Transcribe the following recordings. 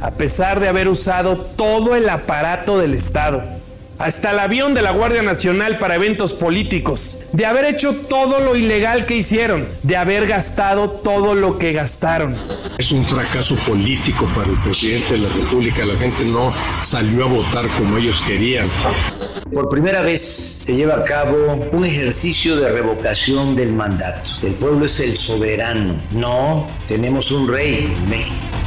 a pesar de haber usado todo el aparato del Estado hasta el avión de la Guardia Nacional para eventos políticos, de haber hecho todo lo ilegal que hicieron, de haber gastado todo lo que gastaron. Es un fracaso político para el presidente de la República. La gente no salió a votar como ellos querían. Por primera vez se lleva a cabo un ejercicio de revocación del mandato. El pueblo es el soberano. No, tenemos un rey en México.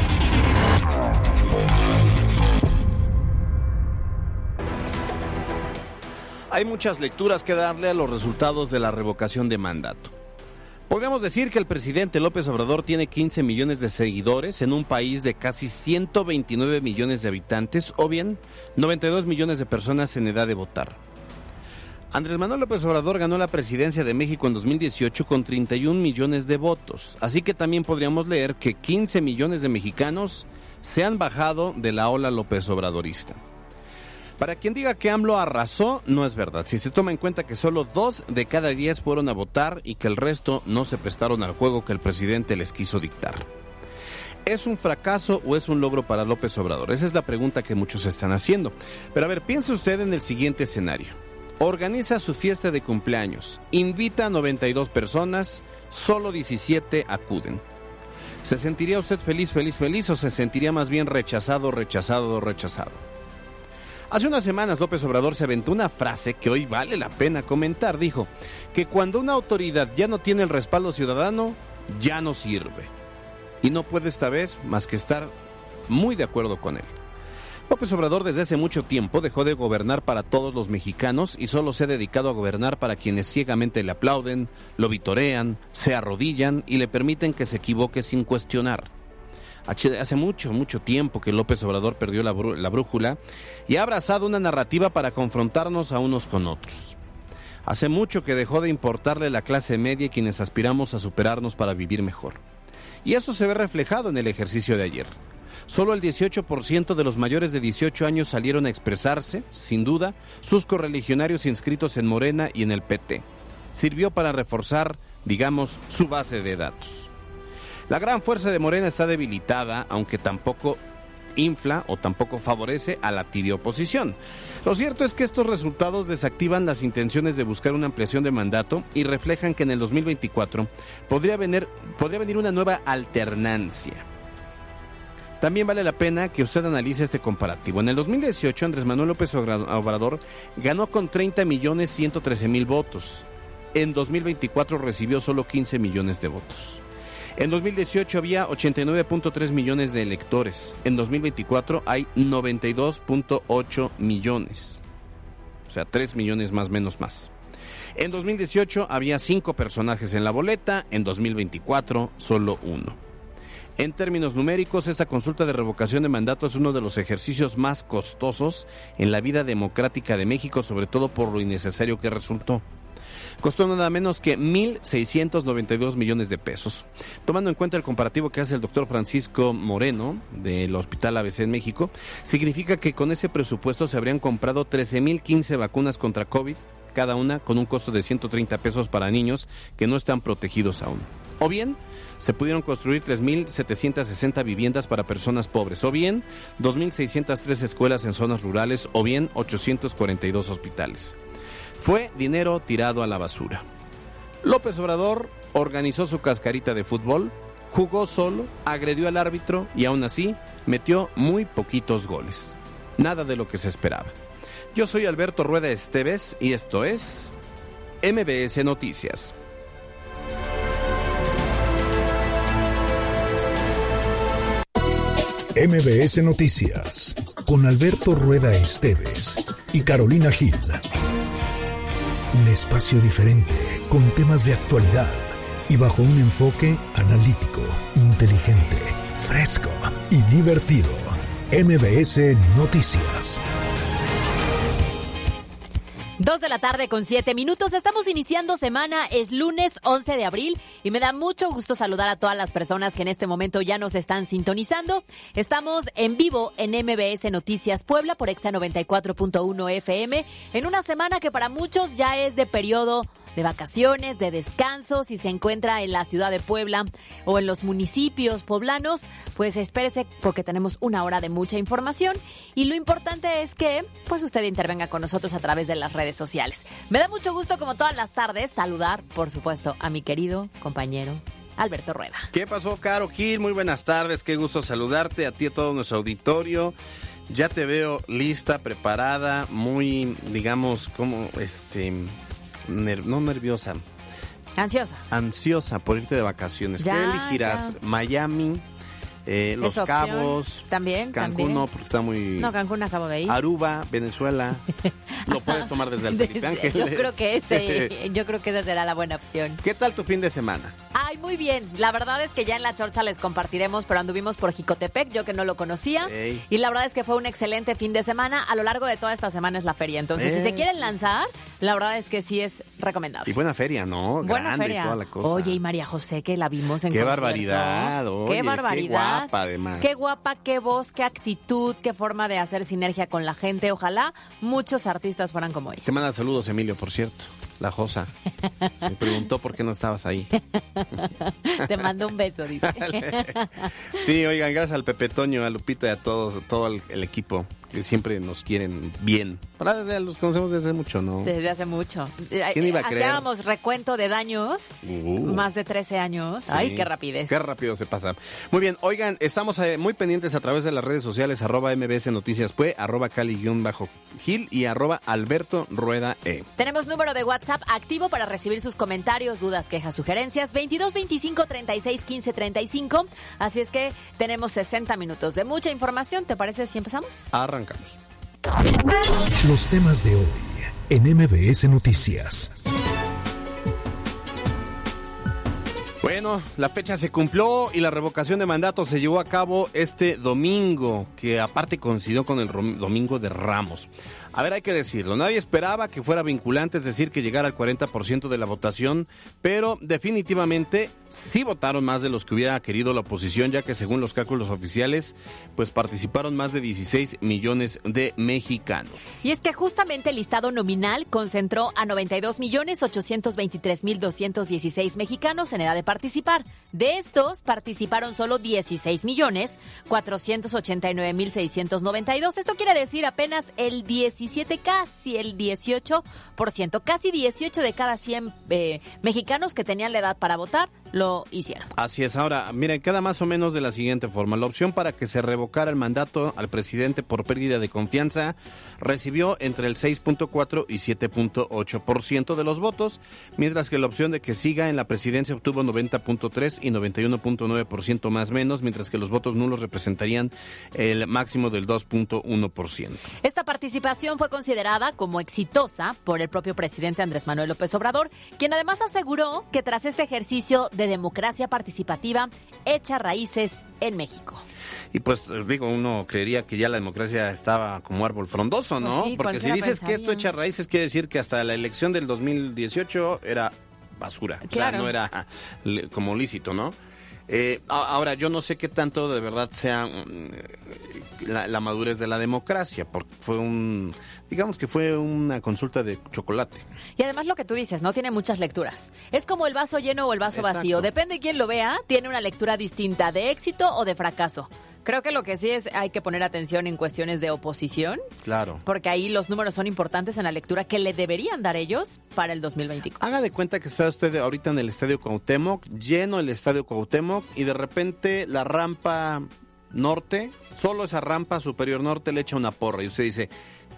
Hay muchas lecturas que darle a los resultados de la revocación de mandato. Podríamos decir que el presidente López Obrador tiene 15 millones de seguidores en un país de casi 129 millones de habitantes o bien 92 millones de personas en edad de votar. Andrés Manuel López Obrador ganó la presidencia de México en 2018 con 31 millones de votos, así que también podríamos leer que 15 millones de mexicanos se han bajado de la ola López Obradorista. Para quien diga que AMLO arrasó, no es verdad. Si se toma en cuenta que solo dos de cada diez fueron a votar y que el resto no se prestaron al juego que el presidente les quiso dictar. ¿Es un fracaso o es un logro para López Obrador? Esa es la pregunta que muchos están haciendo. Pero a ver, piense usted en el siguiente escenario. Organiza su fiesta de cumpleaños, invita a 92 personas, solo 17 acuden. ¿Se sentiría usted feliz, feliz, feliz o se sentiría más bien rechazado, rechazado, rechazado? Hace unas semanas López Obrador se aventó una frase que hoy vale la pena comentar. Dijo que cuando una autoridad ya no tiene el respaldo ciudadano, ya no sirve. Y no puede esta vez más que estar muy de acuerdo con él. López Obrador desde hace mucho tiempo dejó de gobernar para todos los mexicanos y solo se ha dedicado a gobernar para quienes ciegamente le aplauden, lo vitorean, se arrodillan y le permiten que se equivoque sin cuestionar. Hace mucho, mucho tiempo que López Obrador perdió la, brújula y ha abrazado una narrativa para confrontarnos a unos con otros. Hace mucho que dejó de importarle la clase media y quienes aspiramos a superarnos para vivir mejor. Y eso se ve reflejado en el ejercicio de ayer. Solo el 18% de los mayores de 18 años salieron a expresarse, sin duda, sus correligionarios inscritos en Morena y en el PT. Sirvió para reforzar, digamos, su base de datos. La gran fuerza de Morena está debilitada, aunque tampoco infla o tampoco favorece a la tibia oposición. Lo cierto es que estos resultados desactivan las intenciones de buscar una ampliación de mandato y reflejan que en el 2024 podría venir, podría venir una nueva alternancia. También vale la pena que usted analice este comparativo. En el 2018 Andrés Manuel López Obrador ganó con 30 millones 113 mil votos. En 2024 recibió solo 15 millones de votos. En 2018 había 89.3 millones de electores. En 2024 hay 92.8 millones. O sea, 3 millones más menos más. En 2018 había 5 personajes en la boleta, en 2024 solo uno. En términos numéricos, esta consulta de revocación de mandato es uno de los ejercicios más costosos en la vida democrática de México, sobre todo por lo innecesario que resultó costó nada menos que 1.692 millones de pesos. Tomando en cuenta el comparativo que hace el doctor Francisco Moreno del Hospital ABC en México, significa que con ese presupuesto se habrían comprado 13.015 vacunas contra COVID, cada una con un costo de 130 pesos para niños que no están protegidos aún. O bien, se pudieron construir 3.760 viviendas para personas pobres, o bien 2.603 escuelas en zonas rurales, o bien 842 hospitales. Fue dinero tirado a la basura. López Obrador organizó su cascarita de fútbol, jugó solo, agredió al árbitro y aún así metió muy poquitos goles. Nada de lo que se esperaba. Yo soy Alberto Rueda Esteves y esto es MBS Noticias. MBS Noticias con Alberto Rueda Esteves y Carolina Gil. Un espacio diferente, con temas de actualidad y bajo un enfoque analítico, inteligente, fresco y divertido. MBS Noticias. Dos de la tarde con siete minutos. Estamos iniciando semana. Es lunes 11 de abril y me da mucho gusto saludar a todas las personas que en este momento ya nos están sintonizando. Estamos en vivo en MBS Noticias Puebla por Exa 94.1 FM en una semana que para muchos ya es de periodo de vacaciones, de descanso, si se encuentra en la ciudad de Puebla o en los municipios poblanos, pues espérese porque tenemos una hora de mucha información y lo importante es que pues usted intervenga con nosotros a través de las redes sociales. Me da mucho gusto como todas las tardes saludar, por supuesto, a mi querido compañero Alberto Rueda. ¿Qué pasó, Caro Gil? Muy buenas tardes, qué gusto saludarte a ti y a todo nuestro auditorio. Ya te veo lista, preparada, muy, digamos, como, este, no nerviosa. Ansiosa. Ansiosa por irte de vacaciones. Ya, ¿Qué elegirás? ya. Miami, eh, Los opción. Cabos, También, Cancún también. no, porque está muy... No, Cancún acabo de ir. Aruba, Venezuela. Lo puedes tomar desde el Felipe Ángeles. yo creo que ese, yo creo que esa será la buena opción. ¿Qué tal tu fin de semana? Ay, muy bien. La verdad es que ya en la chorcha les compartiremos, pero anduvimos por Jicotepec, yo que no lo conocía. Ey. Y la verdad es que fue un excelente fin de semana. A lo largo de toda esta semana es la feria. Entonces, si se quieren lanzar, la verdad es que sí es recomendable. Y buena feria, ¿no? Buena Grande y feria. toda la cosa. Oye, y María José, que la vimos en Qué concierto. barbaridad, oye, qué qué barbaridad. guapa, además. Qué guapa, qué voz, qué actitud, qué forma de hacer sinergia con la gente. Ojalá muchos artistas fueran como ella. Te manda saludos, Emilio, por cierto. La Josa. Se preguntó por qué no estabas ahí. Te mando un beso, dice. Sí, oigan, gracias al Pepe Toño, a Lupita y a todos, todo el, el equipo que siempre nos quieren bien. Ya los conocemos desde hace mucho, ¿no? Desde hace mucho. ¿Quién iba a creer? Hacíamos recuento de daños, Uh. más de 13 años. Sí. Ay, qué rapidez. Qué rápido se pasa. Muy bien, oigan, estamos eh, muy pendientes a través de las redes sociales, arroba MBS Noticias Pue, arroba Cali-Gil y arroba Alberto Rueda E. Tenemos número de WhatsApp activo para recibir sus comentarios, dudas, quejas, sugerencias. 22 25 36 15 35. Así es que tenemos 60 minutos de mucha información. ¿Te parece si empezamos? Arrancamos. Los temas de hoy en MBS Noticias. Bueno, la fecha se cumplió y la revocación de mandato se llevó a cabo este domingo, que aparte coincidió con el domingo de Ramos. A ver, hay que decirlo, nadie esperaba que fuera vinculante, es decir, que llegara al 40% de la votación, pero definitivamente sí votaron más de los que hubiera querido la oposición, ya que según los cálculos oficiales, pues participaron más de 16 millones de mexicanos. Y es que justamente el listado nominal concentró a 92 millones 823 mil 216 mexicanos en edad de participar. De estos participaron solo 16 millones 489 mil 692. Esto quiere decir apenas el 17, casi el 18%, casi 18 de cada 100 eh, mexicanos que tenían la edad para votar lo hicieron. Así es, ahora, miren, queda más o menos de la siguiente forma. La opción para que se revocara el mandato al presidente por pérdida de confianza recibió entre el 6.4 y 7.8% de los votos, mientras que la opción de que siga en la presidencia obtuvo 90.3 y 91.9% más menos, mientras que los votos nulos representarían el máximo del 2.1%. Esta participación fue considerada como exitosa por el propio presidente Andrés Manuel López Obrador, quien además aseguró que tras este ejercicio de democracia participativa echa raíces en México. Y pues eh, digo, uno creería que ya la democracia estaba como árbol frondoso, ¿no? Pues sí, Porque si dices que esto echa raíces, quiere decir que hasta la elección del 2018 era basura. O Claro. sea, no era como lícito, ¿no? Eh, ahora, yo no sé qué tanto de verdad sea mm, la, la madurez de la democracia, porque fue un, digamos que fue una consulta de chocolate. Y además lo que tú dices, no tiene muchas lecturas. Es como el vaso lleno o el vaso Exacto. vacío. Depende de quién lo vea, tiene una lectura distinta de éxito o de fracaso. Creo que lo que sí es hay que poner atención en cuestiones de oposición, Claro. porque ahí los números son importantes en la lectura que le deberían dar ellos para el 2024. Haga de cuenta que está usted ahorita en el Estadio Cuauhtémoc, lleno el Estadio Cuauhtémoc y de repente la rampa norte, solo esa rampa superior norte le echa una porra y usted dice,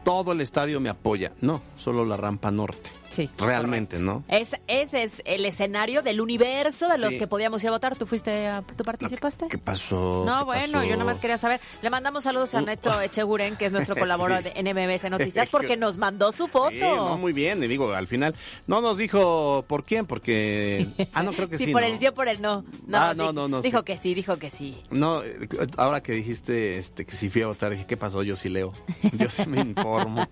todo el estadio me apoya. No, solo la rampa norte. Sí. Realmente, ¿no? Es, ese es el escenario del universo de los Sí. que podíamos ir a votar. ¿Tú fuiste, a- tú participaste? ¿Qué pasó? No, ¿Qué bueno, pasó? yo nada más quería saber. Le mandamos saludos a Uh. Neto Echeguren, que es nuestro colaborador Sí. de NMBS Noticias, porque nos mandó su foto. Sí, no, muy bien, y digo, al final no nos dijo por quién, porque... Ah, no, creo que sí, sí, por ¿no? el sí o por el no. No, Ah, no, dijo, no, no, Dijo sí. que sí, dijo que sí. No, ahora que dijiste este, que si fui a votar, dije, ¿qué pasó? Yo sí leo. Yo sí me informo.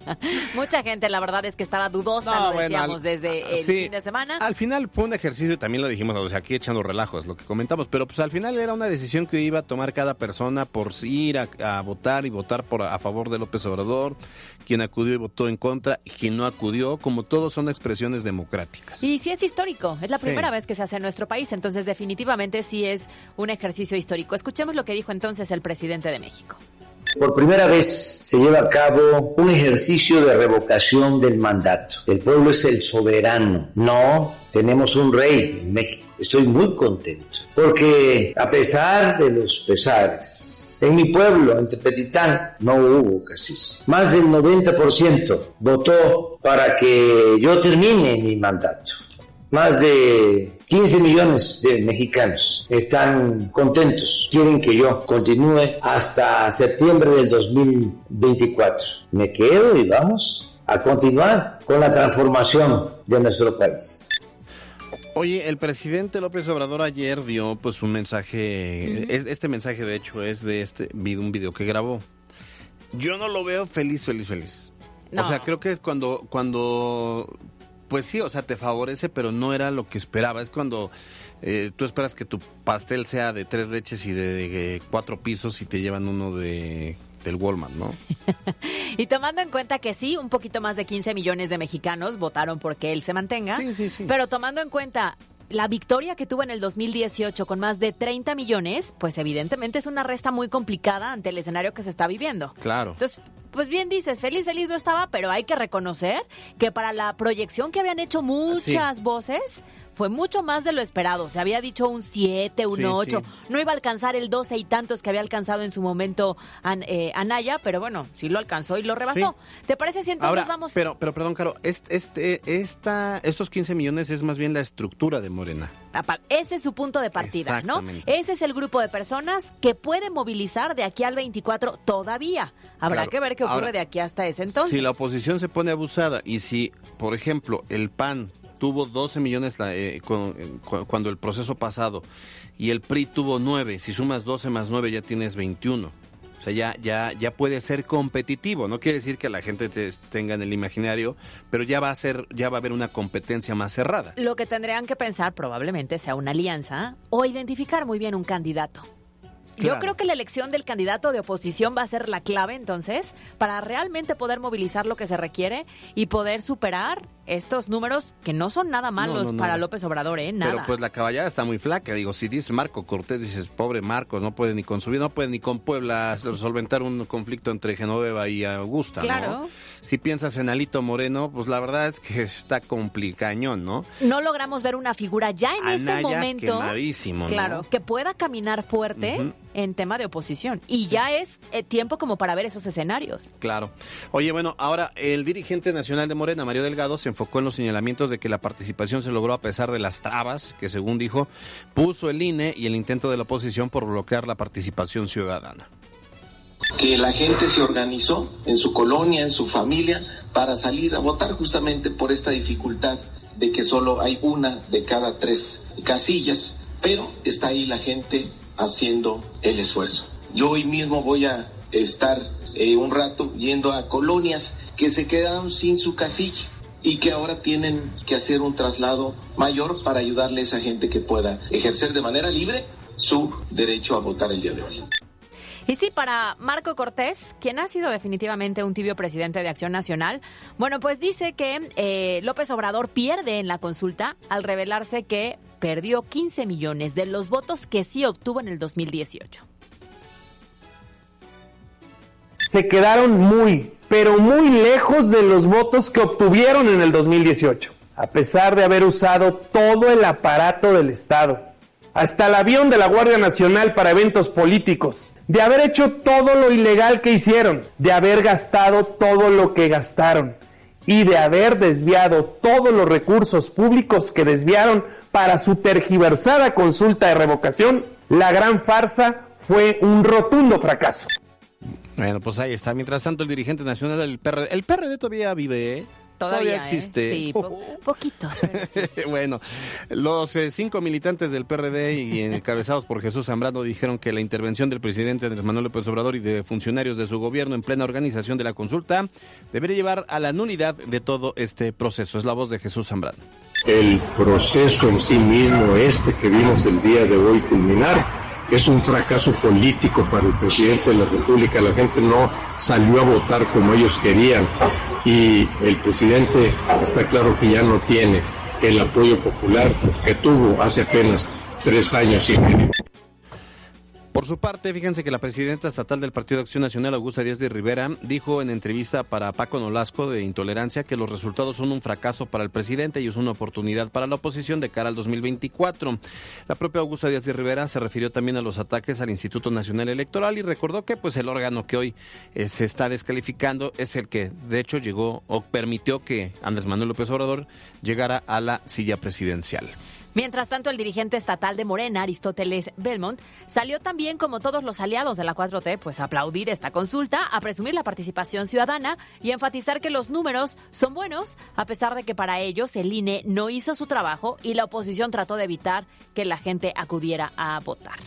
Mucha gente, la verdad, es que estaba dudosa. No, lo bueno, decíamos desde el fin de semana. Al final fue un ejercicio, también lo dijimos, o sea, aquí echando relajos, lo que comentamos, pero pues al final era una decisión que iba a tomar cada persona por ir a, votar y votar por a favor de López Obrador, quien acudió y votó en contra, y quien no acudió, como todos son expresiones democráticas. Y sí es histórico, es la primera vez que se hace en nuestro país, entonces definitivamente sí es un ejercicio histórico. Escuchemos lo que dijo entonces el presidente de México. Por primera vez se lleva a cabo un ejercicio de revocación del mandato. El pueblo es el soberano. No tenemos un rey en México. Estoy muy contento porque a pesar de los pesares, en mi pueblo, en Tepetitán, no hubo casi. Más del 90% votó para que yo termine mi mandato. Más de 15 millones de mexicanos están contentos, quieren que yo continúe hasta septiembre del 2024. Me quedo y vamos a continuar con la transformación de nuestro país. Oye, el presidente López Obrador ayer dio pues un mensaje, este mensaje de hecho es de este un video que grabó. Yo no lo veo feliz, feliz, feliz. O sea, creo que es cuando, cuando pues sí, o sea, te favorece, pero no era lo que esperaba. Es cuando eh, tú esperas que tu pastel sea de tres leches y de, cuatro pisos y te llevan uno de del Walmart, ¿no? y tomando en cuenta que sí, un poquito más de 15 millones de mexicanos votaron porque él se mantenga, sí, sí, sí. pero tomando en cuenta la victoria que tuvo en el 2018 con más de 30 millones, pues evidentemente es una resta muy complicada ante el escenario que se está viviendo. Claro. Entonces, pues bien dices, feliz, feliz no estaba, pero hay que reconocer que para la proyección que habían hecho muchas voces, fue mucho más de lo esperado. Se había dicho un 7, un 8. No iba a alcanzar el 12 y tantos que había alcanzado en su momento eh, Anaya, pero bueno, sí lo alcanzó y lo rebasó. ¿Te parece si entonces vamos? Pero, pero perdón, Caro, este, este, esta, estos 15 millones es más bien la estructura de Morena. Ese es su punto de partida, ¿no? Ese es el grupo de personas que puede movilizar de aquí al 24 todavía. Habrá que ver qué ocurre de aquí hasta ese entonces. Si la oposición se pone abusada y si, por ejemplo, el PAN tuvo 12 millones eh, cuando el proceso pasado y el PRI tuvo 9, si sumas 12 más 9 ya tienes 21. O sea, ya, ya, ya puede ser competitivo. No quiere decir que la gente te, tenga en el imaginario, pero ya va a ser, ya va a haber una competencia más cerrada. Lo que tendrían que pensar probablemente sea una alianza o identificar muy bien un candidato. Yo creo que la elección del candidato de oposición va a ser la clave entonces para realmente poder movilizar lo que se requiere y poder superar estos números que no son nada malos para López Obrador, ¿eh? Nada. Pero pues la caballada está muy flaca. Digo, si dice Marco Cortés, dices, pobre Marco, no puede ni con no puede ni con Puebla solventar un conflicto entre Genoveva y Augusta, claro. Si piensas en Alito Moreno, pues la verdad es que está complicañón, ¿no? No logramos ver una figura ya en este momento. Claro, que pueda caminar fuerte en tema de oposición. Y ya es eh, tiempo como para ver esos escenarios. Claro. Oye, bueno, ahora el dirigente nacional de Morena, Mario Delgado, se enfocó en los señalamientos de que la participación se logró a pesar de las trabas que, según dijo, puso el INE y el intento de la oposición por bloquear la participación ciudadana. Que la gente se organizó en su colonia, en su familia, para salir a votar justamente por esta dificultad de que solo hay una de cada tres casillas, pero está ahí la gente haciendo el esfuerzo. Yo hoy mismo voy a estar eh, un rato yendo a colonias que se quedaron sin su casilla y que ahora tienen que hacer un traslado mayor para ayudarle a esa gente que pueda ejercer de manera libre su derecho a votar el día de hoy. Y sí, para Marco Cortés, quien ha sido definitivamente un tibio presidente de Acción Nacional, bueno, pues dice que eh, López Obrador pierde en la consulta al revelarse que perdió 15 millones de los votos que sí obtuvo en el 2018. Se quedaron muy, pero muy lejos de los votos que obtuvieron en el 2018, a pesar de haber usado todo el aparato del Estado, hasta el avión de la Guardia Nacional para eventos políticos, de haber hecho todo lo ilegal que hicieron, de haber gastado todo lo que gastaron y de haber desviado todos los recursos públicos que desviaron para su tergiversada consulta de revocación, la gran farsa fue un rotundo fracaso. Bueno, pues ahí está. Mientras tanto, el dirigente nacional del PRD, el PRD todavía vive, ¿eh? Todavía, ¿eh? existe. Sí, po poquitos. bueno, los eh, cinco militantes del PRD y encabezados por Jesús Zambrano dijeron que la intervención del presidente Andrés Manuel López Obrador y de funcionarios de su gobierno en plena organización de la consulta debería llevar a la nulidad de todo este proceso. Es la voz de Jesús Zambrano. El proceso en sí mismo, este que vimos el día de hoy culminar, es un fracaso político para el presidente de la República. La gente no salió a votar como ellos querían y el presidente está claro que ya no tiene el apoyo popular que tuvo hace apenas tres años y medio. Por su parte, fíjense que la presidenta estatal del Partido de Acción Nacional, Augusta Díaz de Rivera, dijo en entrevista para Paco Nolasco de Intolerancia que los resultados son un fracaso para el presidente y es una oportunidad para la oposición de cara al 2024. La propia Augusta Díaz de Rivera se refirió también a los ataques al Instituto Nacional Electoral y recordó que pues el órgano que hoy eh, se está descalificando es el que de hecho llegó o permitió que Andrés Manuel López Obrador llegara a la silla presidencial. Mientras tanto, el dirigente estatal de Morena, Aristóteles Belmont, salió también, como todos los aliados de la 4T, pues a aplaudir esta consulta, a presumir la participación ciudadana y enfatizar que los números son buenos, a pesar de que para ellos el INE no hizo su trabajo y la oposición trató de evitar que la gente acudiera a votar.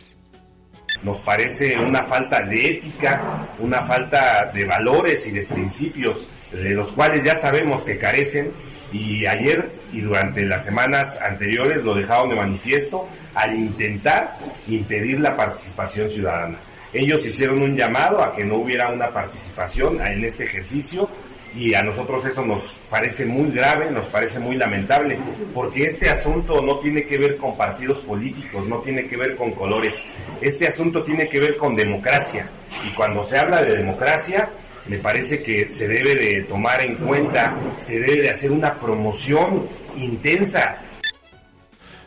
Nos parece una falta de ética, una falta de valores y de principios de los cuales ya sabemos que carecen y ayer y durante las semanas anteriores lo dejaron de manifiesto al intentar impedir la participación ciudadana. Ellos hicieron un llamado a que no hubiera una participación en este ejercicio y a nosotros eso nos parece muy grave, nos parece muy lamentable, porque este asunto no tiene que ver con partidos políticos, no tiene que ver con colores, este asunto tiene que ver con democracia y cuando se habla de democracia me parece que se debe de tomar en cuenta, se debe de hacer una promoción intensa.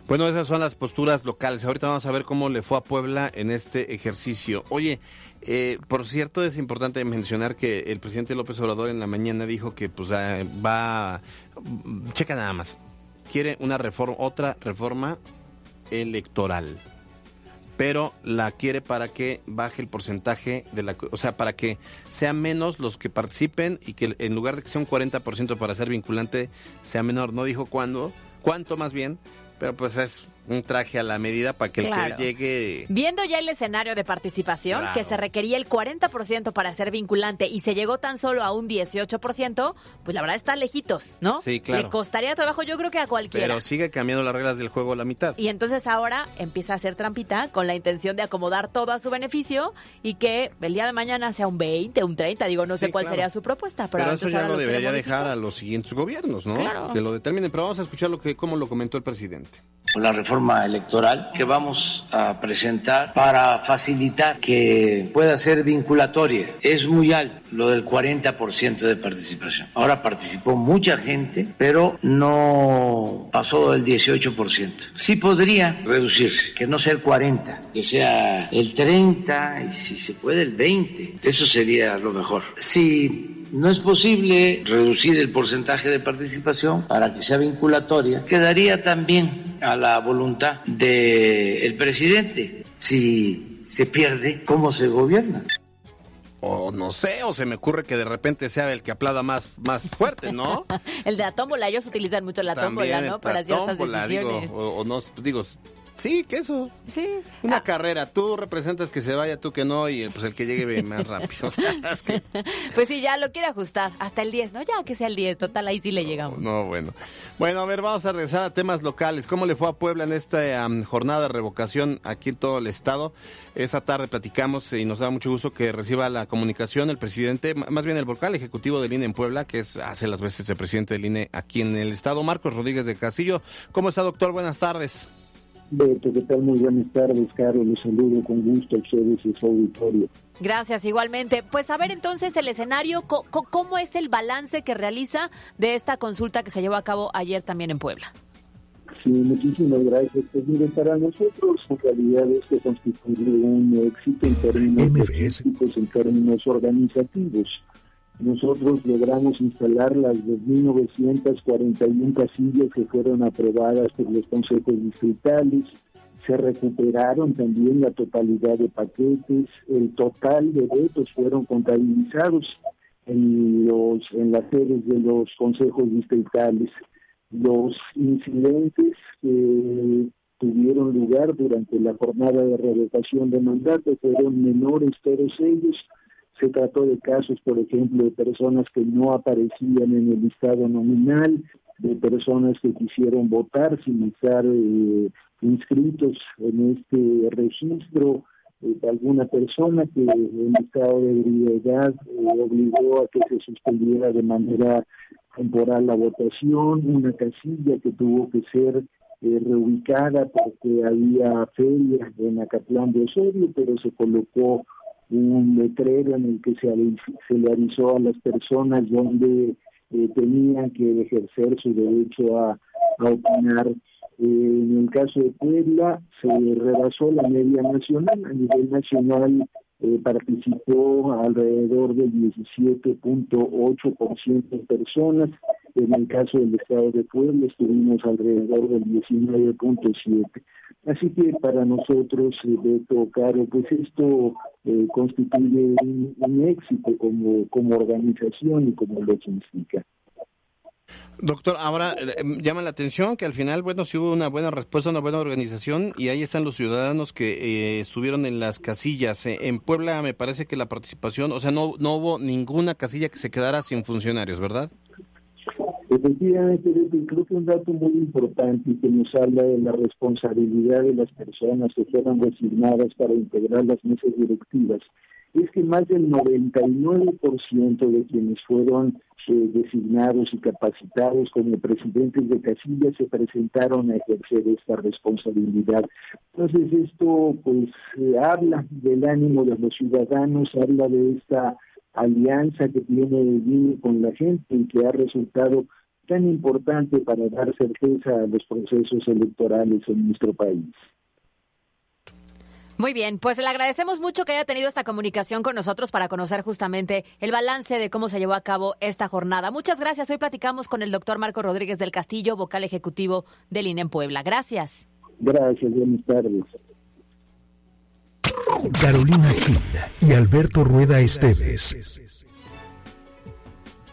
Bueno, esas son las posturas locales. Ahorita vamos a ver cómo le fue a Puebla en este ejercicio. Oye, eh, por cierto, es importante mencionar que el presidente López Obrador en la mañana dijo que pues ah, va, checa nada más, quiere una reforma, otra reforma electoral pero la quiere para que baje el porcentaje de la, o sea, para que sean menos los que participen y que en lugar de que sea un 40% para ser vinculante, sea menor. No dijo cuándo, cuánto más bien, pero pues es un traje a la medida para que el que llegue... Viendo ya el escenario de participación, que se requería el 40% para ser vinculante y se llegó tan solo a un 18%, pues la verdad está lejitos, ¿no? Sí, claro. Le costaría trabajo yo creo que a cualquiera. Pero sigue cambiando las reglas del juego a la mitad. Y entonces ahora empieza a hacer trampita con la intención de acomodar todo a su beneficio y que el día de mañana sea un 20, un 30, digo, no sé cuál sería su propuesta. Pero, eso ya lo, debería dejar a los siguientes gobiernos, ¿no? Claro. Que lo determinen, pero vamos a escuchar lo que, cómo lo comentó el presidente la reforma electoral que vamos a presentar para facilitar que pueda ser vinculatoria. Es muy alto lo del 40% de participación. Ahora participó mucha gente, pero no pasó del 18%. Sí podría reducirse, que no sea el 40, que sea el 30 y si se puede el 20. Eso sería lo mejor. No es posible reducir el porcentaje de participación para que sea vinculatoria. Quedaría también a la voluntad del presidente si se pierde cómo se gobierna. O no sé, o se me ocurre que de repente sea el que aplauda más, más fuerte, ¿no? el de la tómbola, ellos utilizan mucho la tómbola, ¿no? Para ciertas decisiones. o, o, no, digo, Sí, que eso. Sí. Una ah. carrera. Tú representas que se vaya, tú que no, y pues el que llegue más rápido. Pues sí, ya lo quiere ajustar. Hasta el 10, ¿no? Ya que sea el 10. Total, ahí sí le llegamos. No, bueno. Bueno, a ver, vamos a regresar a temas locales. ¿Cómo le fue a Puebla en esta jornada de revocación aquí en todo el estado? Esta tarde platicamos y nos da mucho gusto que reciba la comunicación el presidente, más bien el vocal ejecutivo del INE en Puebla, que es hace las veces el presidente del INE aquí en el estado, Marcos Rodríguez de Castillo. ¿Cómo está, doctor? Buenas tardes. Beto, ¿qué tal? Muy buenas tardes, Carlos. Les saludo con gusto a ustedes y su auditorio. Gracias, igualmente. Pues a ver entonces el escenario, ¿cómo es el balance que realiza de esta consulta que se llevó a cabo ayer también en Puebla? Sí, muchísimas gracias. Pues miren, para nosotros en realidad esto constituye un éxito en términos, en términos organizativos nosotros logramos instalar las 2.941 casillas que fueron aprobadas por los consejos distritales. Se recuperaron también la totalidad de paquetes. El total de votos fueron contabilizados. en, los, en las sedes de los consejos distritales. Los incidentes que tuvieron lugar durante la jornada de revocación de mandato fueron menores todos ellos. Se trató de casos, por ejemplo, de personas que no aparecían en el listado nominal, de personas que quisieron votar sin estar eh, inscritos en este registro, eh, de alguna persona que en estado de ebriedad eh, obligó a que se suspendiera de manera temporal la votación, una casilla que tuvo que ser reubicada porque había feria en Acatlán de Osorio, pero se colocó un letrero en el que se, se le avisó a las personas donde eh, tenían que ejercer su derecho a, opinar. Eh, en el caso de Puebla se rebasó la media nacional, a nivel nacional eh, participó alrededor del 17.8% de personas, en el caso del estado de Puebla estuvimos alrededor del 19.7%. Así que para nosotros, Beto Caro, pues esto eh, constituye un, éxito como, como organización y como lo significa. Doctor, ahora eh, em, llama la atención que al final, bueno, sí hubo una buena respuesta, una buena organización y ahí están los ciudadanos que eh, estuvieron en las casillas. en Puebla me parece que la participación, o sea, no, no hubo ninguna casilla que se quedara sin funcionarios, ¿verdad? Efectivamente, creo que un dato muy importante que nos habla de la responsabilidad de las personas que fueron designadas para integrar las mesas directivas es que más del 99% de quienes fueron eh, designados y capacitados como presidentes de casilla se presentaron a ejercer esta responsabilidad. Entonces esto pues eh, habla del ánimo de los ciudadanos, habla de esta alianza que tiene el con la gente y que ha resultado tan importante para dar certeza a los procesos electorales en nuestro país. Muy bien, pues le agradecemos mucho que haya tenido esta comunicación con nosotros para conocer justamente el balance de cómo se llevó a cabo esta jornada. Muchas gracias. Hoy platicamos con el doctor Marco Rodríguez del Castillo, vocal ejecutivo del INE en Puebla. Gracias. Gracias, buenas tardes. Carolina Gil y Alberto Rueda Esteves.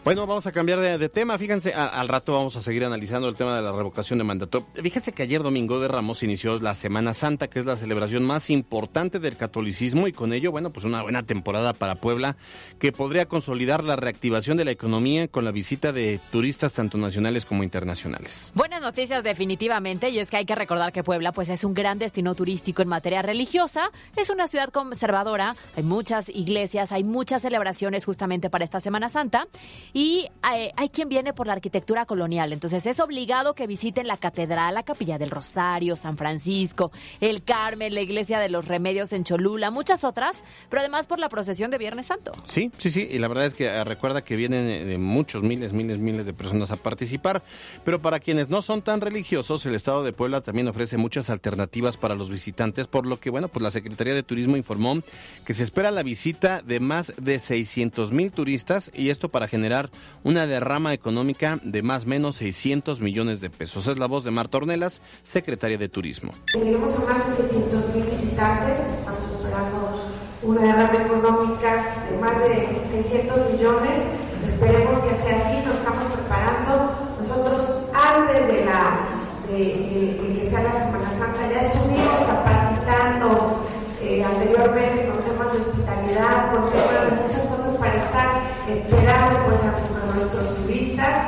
Bueno, vamos a cambiar de, tema. Fíjense, al rato vamos a seguir analizando el tema de la revocación de mandato. Fíjense que ayer domingo de Ramos inició la Semana Santa, que es la celebración más importante del catolicismo y con ello, bueno, pues una buena temporada para Puebla que podría consolidar la reactivación de la economía con la visita de turistas tanto nacionales como internacionales. Buenas noticias definitivamente y es que hay que recordar que Puebla pues es un gran destino turístico en materia religiosa, es una ciudad conservadora, hay muchas iglesias, hay muchas celebraciones justamente para esta Semana Santa y hay, quien viene por la arquitectura colonial, entonces es obligado que visiten la catedral, la capilla del Rosario, San Francisco, el Carmen, la iglesia de los Remedios en Cholula, muchas otras, pero además por la procesión de Viernes Santo. Sí, sí, sí, y la verdad es que eh, recuerda que vienen eh, muchos miles, miles, miles de personas a participar, pero para quienes no son tan religiosos, el Estado de Puebla también ofrece muchas alternativas para los visitantes, por lo que, bueno, pues la Secretaría de Turismo informó que se espera la visita de más de 600 mil turistas y esto para generar una derrama económica de más o menos 600 millones de pesos. Es la voz de Marta Ornelas, secretaria de Turismo. Tenemos a más de 600 mil visitantes, estamos esperando una derrama económica de más de 600 millones. Esperemos que sea así, nos estamos preparando. Nosotros antes de la que sea la Semana Santa ya estuvimos capacitando eh, anteriormente con temas de hospitalidad, con temas de muchas cosas para estar esperando pues a, nuestros turistas.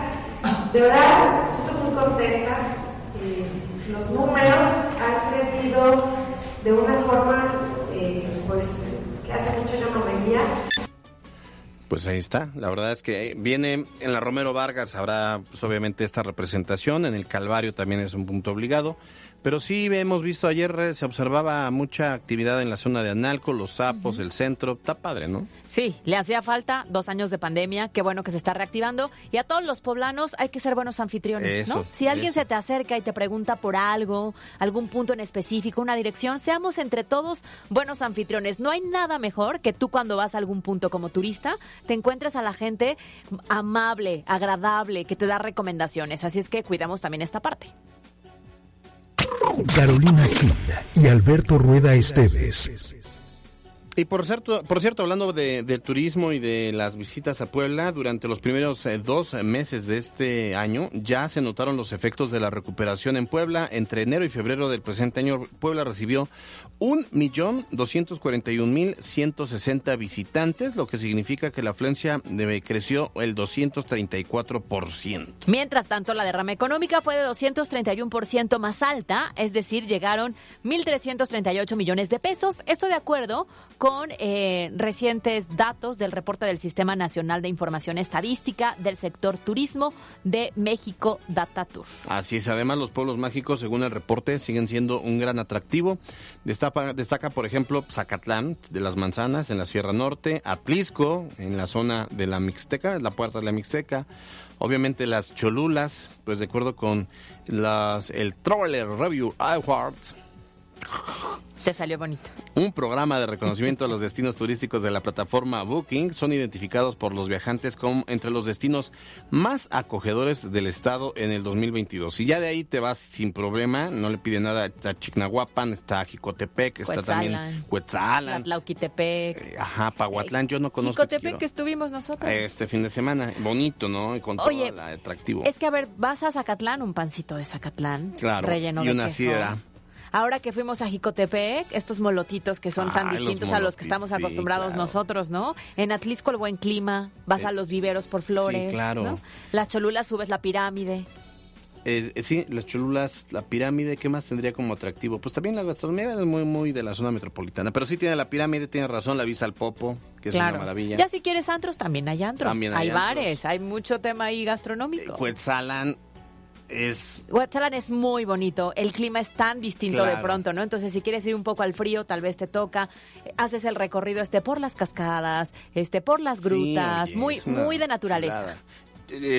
De verdad, estoy muy contenta. Los números han crecido de una forma eh, pues que hace mucho yo no veía. Pues ahí está, la verdad es que viene en la Romero Vargas, habrá pues, obviamente esta representación, en el Calvario también es un punto obligado, pero sí hemos visto ayer, se observaba mucha actividad en la zona de Analco, los sapos, el centro. Está padre, ¿no? Sí, le hacía falta dos años de pandemia, qué bueno que se está reactivando. Y a todos los poblanos hay que ser buenos anfitriones, ¿no? Si alguien se te acerca y te pregunta por algo, algún punto en específico, una dirección, seamos entre todos buenos anfitriones. No hay nada mejor que tú cuando vas a algún punto como turista, te encuentres a la gente amable, agradable, que te da recomendaciones. Así es que cuidamos también esta parte. Carolina Gil y Alberto Rueda Esteves. Y por cierto, por cierto hablando de, del turismo y de las visitas a Puebla, durante los primeros eh, dos meses de este año ya se notaron los efectos de la recuperación en Puebla. Entre enero y febrero del presente año, Puebla recibió 1.241.160 visitantes, lo que significa que la afluencia creció el 234%. Mientras tanto, la derrama económica fue de 231% más alta, es decir, llegaron 1.338 millones de pesos. Esto de acuerdo con eh, recientes datos del reporte del Sistema Nacional de Información Estadística del sector turismo de México Data Tour. Así es, además los pueblos mágicos, según el reporte, siguen siendo un gran atractivo. Destaca, por ejemplo, Zacatlán de las Manzanas en la Sierra Norte, Atlisco en la zona de la Mixteca, la puerta de la Mixteca, obviamente las Cholulas, pues de acuerdo con las, el Troller Review Awards, te salió bonito. Un programa de reconocimiento de los destinos turísticos de la plataforma Booking son identificados por los viajantes como entre los destinos más acogedores del estado en el 2022. Y ya de ahí te vas sin problema, no le pide nada a Chignahuapan, está Jicotepec, está también Cuetzalan. Tlauquitepec. Eh, ajá, Pahuatlán, yo no conozco. Jicotepec que estuvimos nosotros. Este fin de semana, bonito, ¿no? Y con Oye, todo el atractivo. Es que a ver, vas a Zacatlán, un pancito de Zacatlán. Claro, relleno y de una queso. sidra. Ahora que fuimos a Jicotepec, estos molotitos que son tan los distintos a los que estamos sí, acostumbrados claro. nosotros, ¿no? En Atlisco el buen clima, vas Eh, a los viveros por flores, sí, claro. ¿no? Las cholulas subes la pirámide. Eh, eh, sí, las cholulas, la pirámide, ¿qué más tendría como atractivo? Pues también la gastronomía es muy, muy de la zona metropolitana. Pero sí tiene la pirámide, tiene razón, la visa al Popo, que es una maravilla. Ya si quieres antros, también hay antros. También hay hay antros. bares, hay mucho tema ahí gastronómico. Cuetzalan es... Es muy bonito, el clima es tan distinto de pronto, ¿no? Entonces, si quieres ir un poco al frío, tal vez te toca, eh, haces el recorrido este por las cascadas, este por las grutas, Sí, muy muy de naturaleza.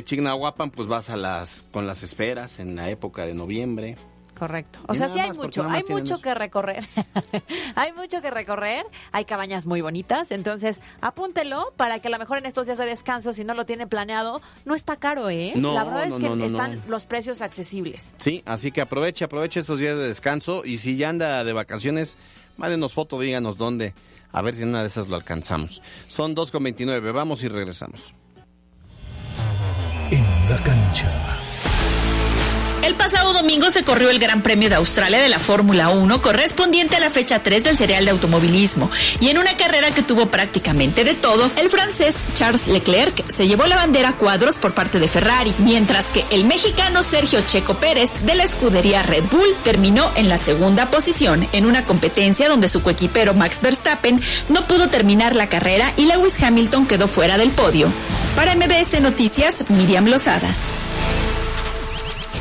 Chignahuapan, pues vas a las con las esferas en la época de noviembre. Correcto. O Y sea, sí hay mucho, hay mucho que recorrer. hay mucho que recorrer, hay cabañas muy bonitas, entonces apúntelo para que a lo mejor en estos días de descanso, si no lo tiene planeado, no está caro, ¿eh? No, La verdad no, es que no, no, están no. los precios accesibles. Sí, así que aproveche, aproveche estos días de descanso y si ya anda de vacaciones, mándenos foto, díganos dónde, a ver si en una de esas lo alcanzamos. Son 2.29, vamos y regresamos. En la cancha. El pasado domingo se corrió el Gran Premio de Australia de la Fórmula 1 correspondiente a la fecha 3 del serial de automovilismo y en una carrera que tuvo prácticamente de todo, el francés Charles Leclerc se llevó la bandera a cuadros por parte de Ferrari, mientras que el mexicano Sergio Checo Pérez de la escudería Red Bull terminó en la segunda posición en una competencia donde su coequipero Max Verstappen no pudo terminar la carrera y Lewis Hamilton quedó fuera del podio. Para MBS Noticias, Miriam Lozada.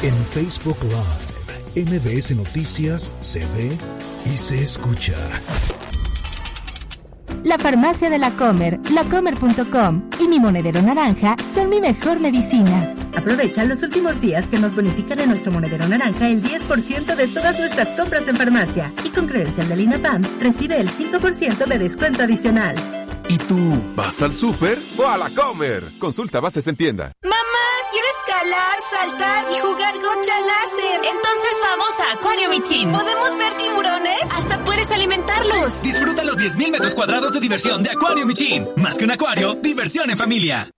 En Facebook Live, MBS Noticias se ve y se escucha. La farmacia de la Comer, lacomer.com y mi monedero naranja son mi mejor medicina. Aprovecha los últimos días que nos bonifican en nuestro monedero naranja el 10% de todas nuestras compras en farmacia. Y con credencial del INAPAM, recibe el 5% de descuento adicional. ¿Y tú vas al súper o a la comer? Consulta bases en tienda. Escalar, saltar y jugar gocha láser. Entonces vamos a Acuario Michin. ¿Podemos ver tiburones? Hasta puedes alimentarlos. Disfruta los 10.000 metros cuadrados de diversión de Acuario Michin. Más que un acuario, diversión en familia.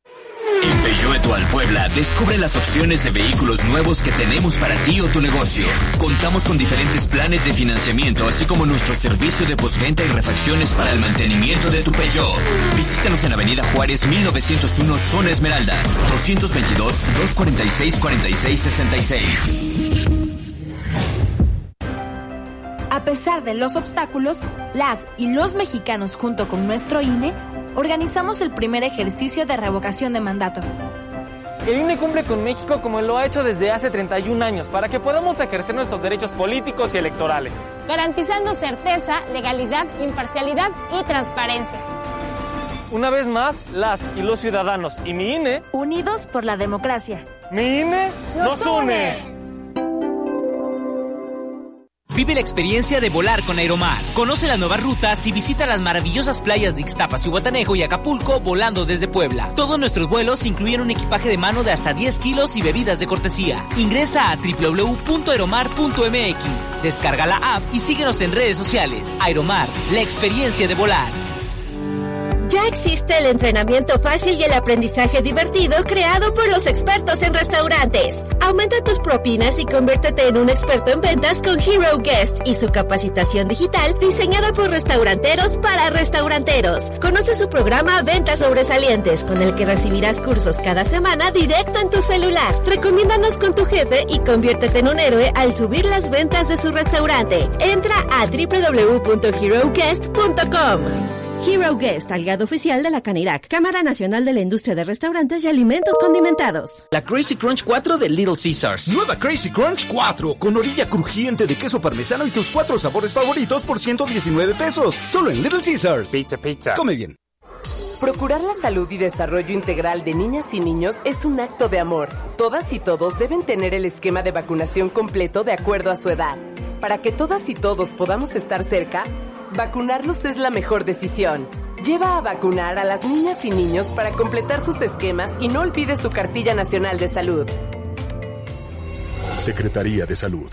En Peugeot Etual Puebla, descubre las opciones de vehículos nuevos que tenemos para ti o tu negocio. Contamos con diferentes planes de financiamiento, así como nuestro servicio de postventa y refacciones para el mantenimiento de tu Peugeot. Visítanos en Avenida Juárez 1901, Zona Esmeralda, 222-246-4666. A pesar de los obstáculos, las y los mexicanos junto con nuestro INE organizamos el primer ejercicio de revocación de mandato. El INE cumple con México como lo ha hecho desde hace 31 años para que podamos ejercer nuestros derechos políticos y electorales. garantizando certeza, legalidad, imparcialidad y transparencia. Una vez más, las y los ciudadanos y mi INE, Unidos por la democracia. mi INE nos, une. Vive la experiencia de volar con Aeromar. Conoce las nuevas rutas y visita las maravillosas playas de Ixtapas y Guatanejo y Acapulco volando desde Puebla. Todos nuestros vuelos incluyen un equipaje de mano de hasta 10 kilos y bebidas de cortesía. Ingresa a www.aeromar.mx, descarga la app y síguenos en redes sociales. Aeromar, la experiencia de volar. Ya existe el entrenamiento fácil y el aprendizaje divertido creado por los expertos en restaurantes. Aumenta tus propinas y conviértete en un experto en ventas con Hero Guest y su capacitación digital diseñada por restauranteros para restauranteros. Conoce su programa Ventas Sobresalientes, con el que recibirás cursos cada semana directo en tu celular. Recomiéndanos con tu jefe y conviértete en un héroe al subir las ventas de su restaurante. Entra a www.heroguest.com. Hero Guest, aliado oficial de la Canirac, Cámara Nacional de la Industria de Restaurantes y Alimentos Condimentados. La Crazy Crunch 4 de Little Caesars. Nueva Crazy Crunch 4, con orilla crujiente de queso parmesano y tus cuatro sabores favoritos por 119 pesos. Solo en Little Caesars. Pizza, pizza. Come bien. Procurar la salud y desarrollo integral de niñas y niños es un acto de amor. Todas y todos deben tener el esquema de vacunación completo de acuerdo a su edad. Para que todas y todos podamos estar cerca, Vacunarlos es la mejor decisión. Lleva a vacunar a las niñas y niños para completar sus esquemas y no olvide su cartilla nacional de salud. Secretaría de Salud.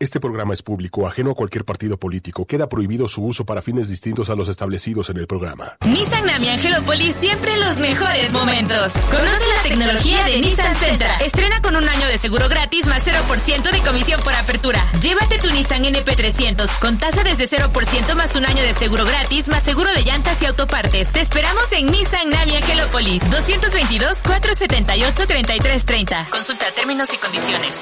Este programa es público, ajeno a cualquier partido político. Queda prohibido su uso para fines distintos a los establecidos en el programa. Nissan Nami Angelópolis siempre en los mejores momentos. Conoce la tecnología de Nissan Sentra. Estrena con un año de seguro gratis más 0% de comisión por apertura. Llévate tu Nissan NP300 con tasa desde 0% más un año de seguro gratis más seguro de llantas y autopartes. Te esperamos en Nissan Nami Angelópolis 222 478 3330. Consulta términos y condiciones.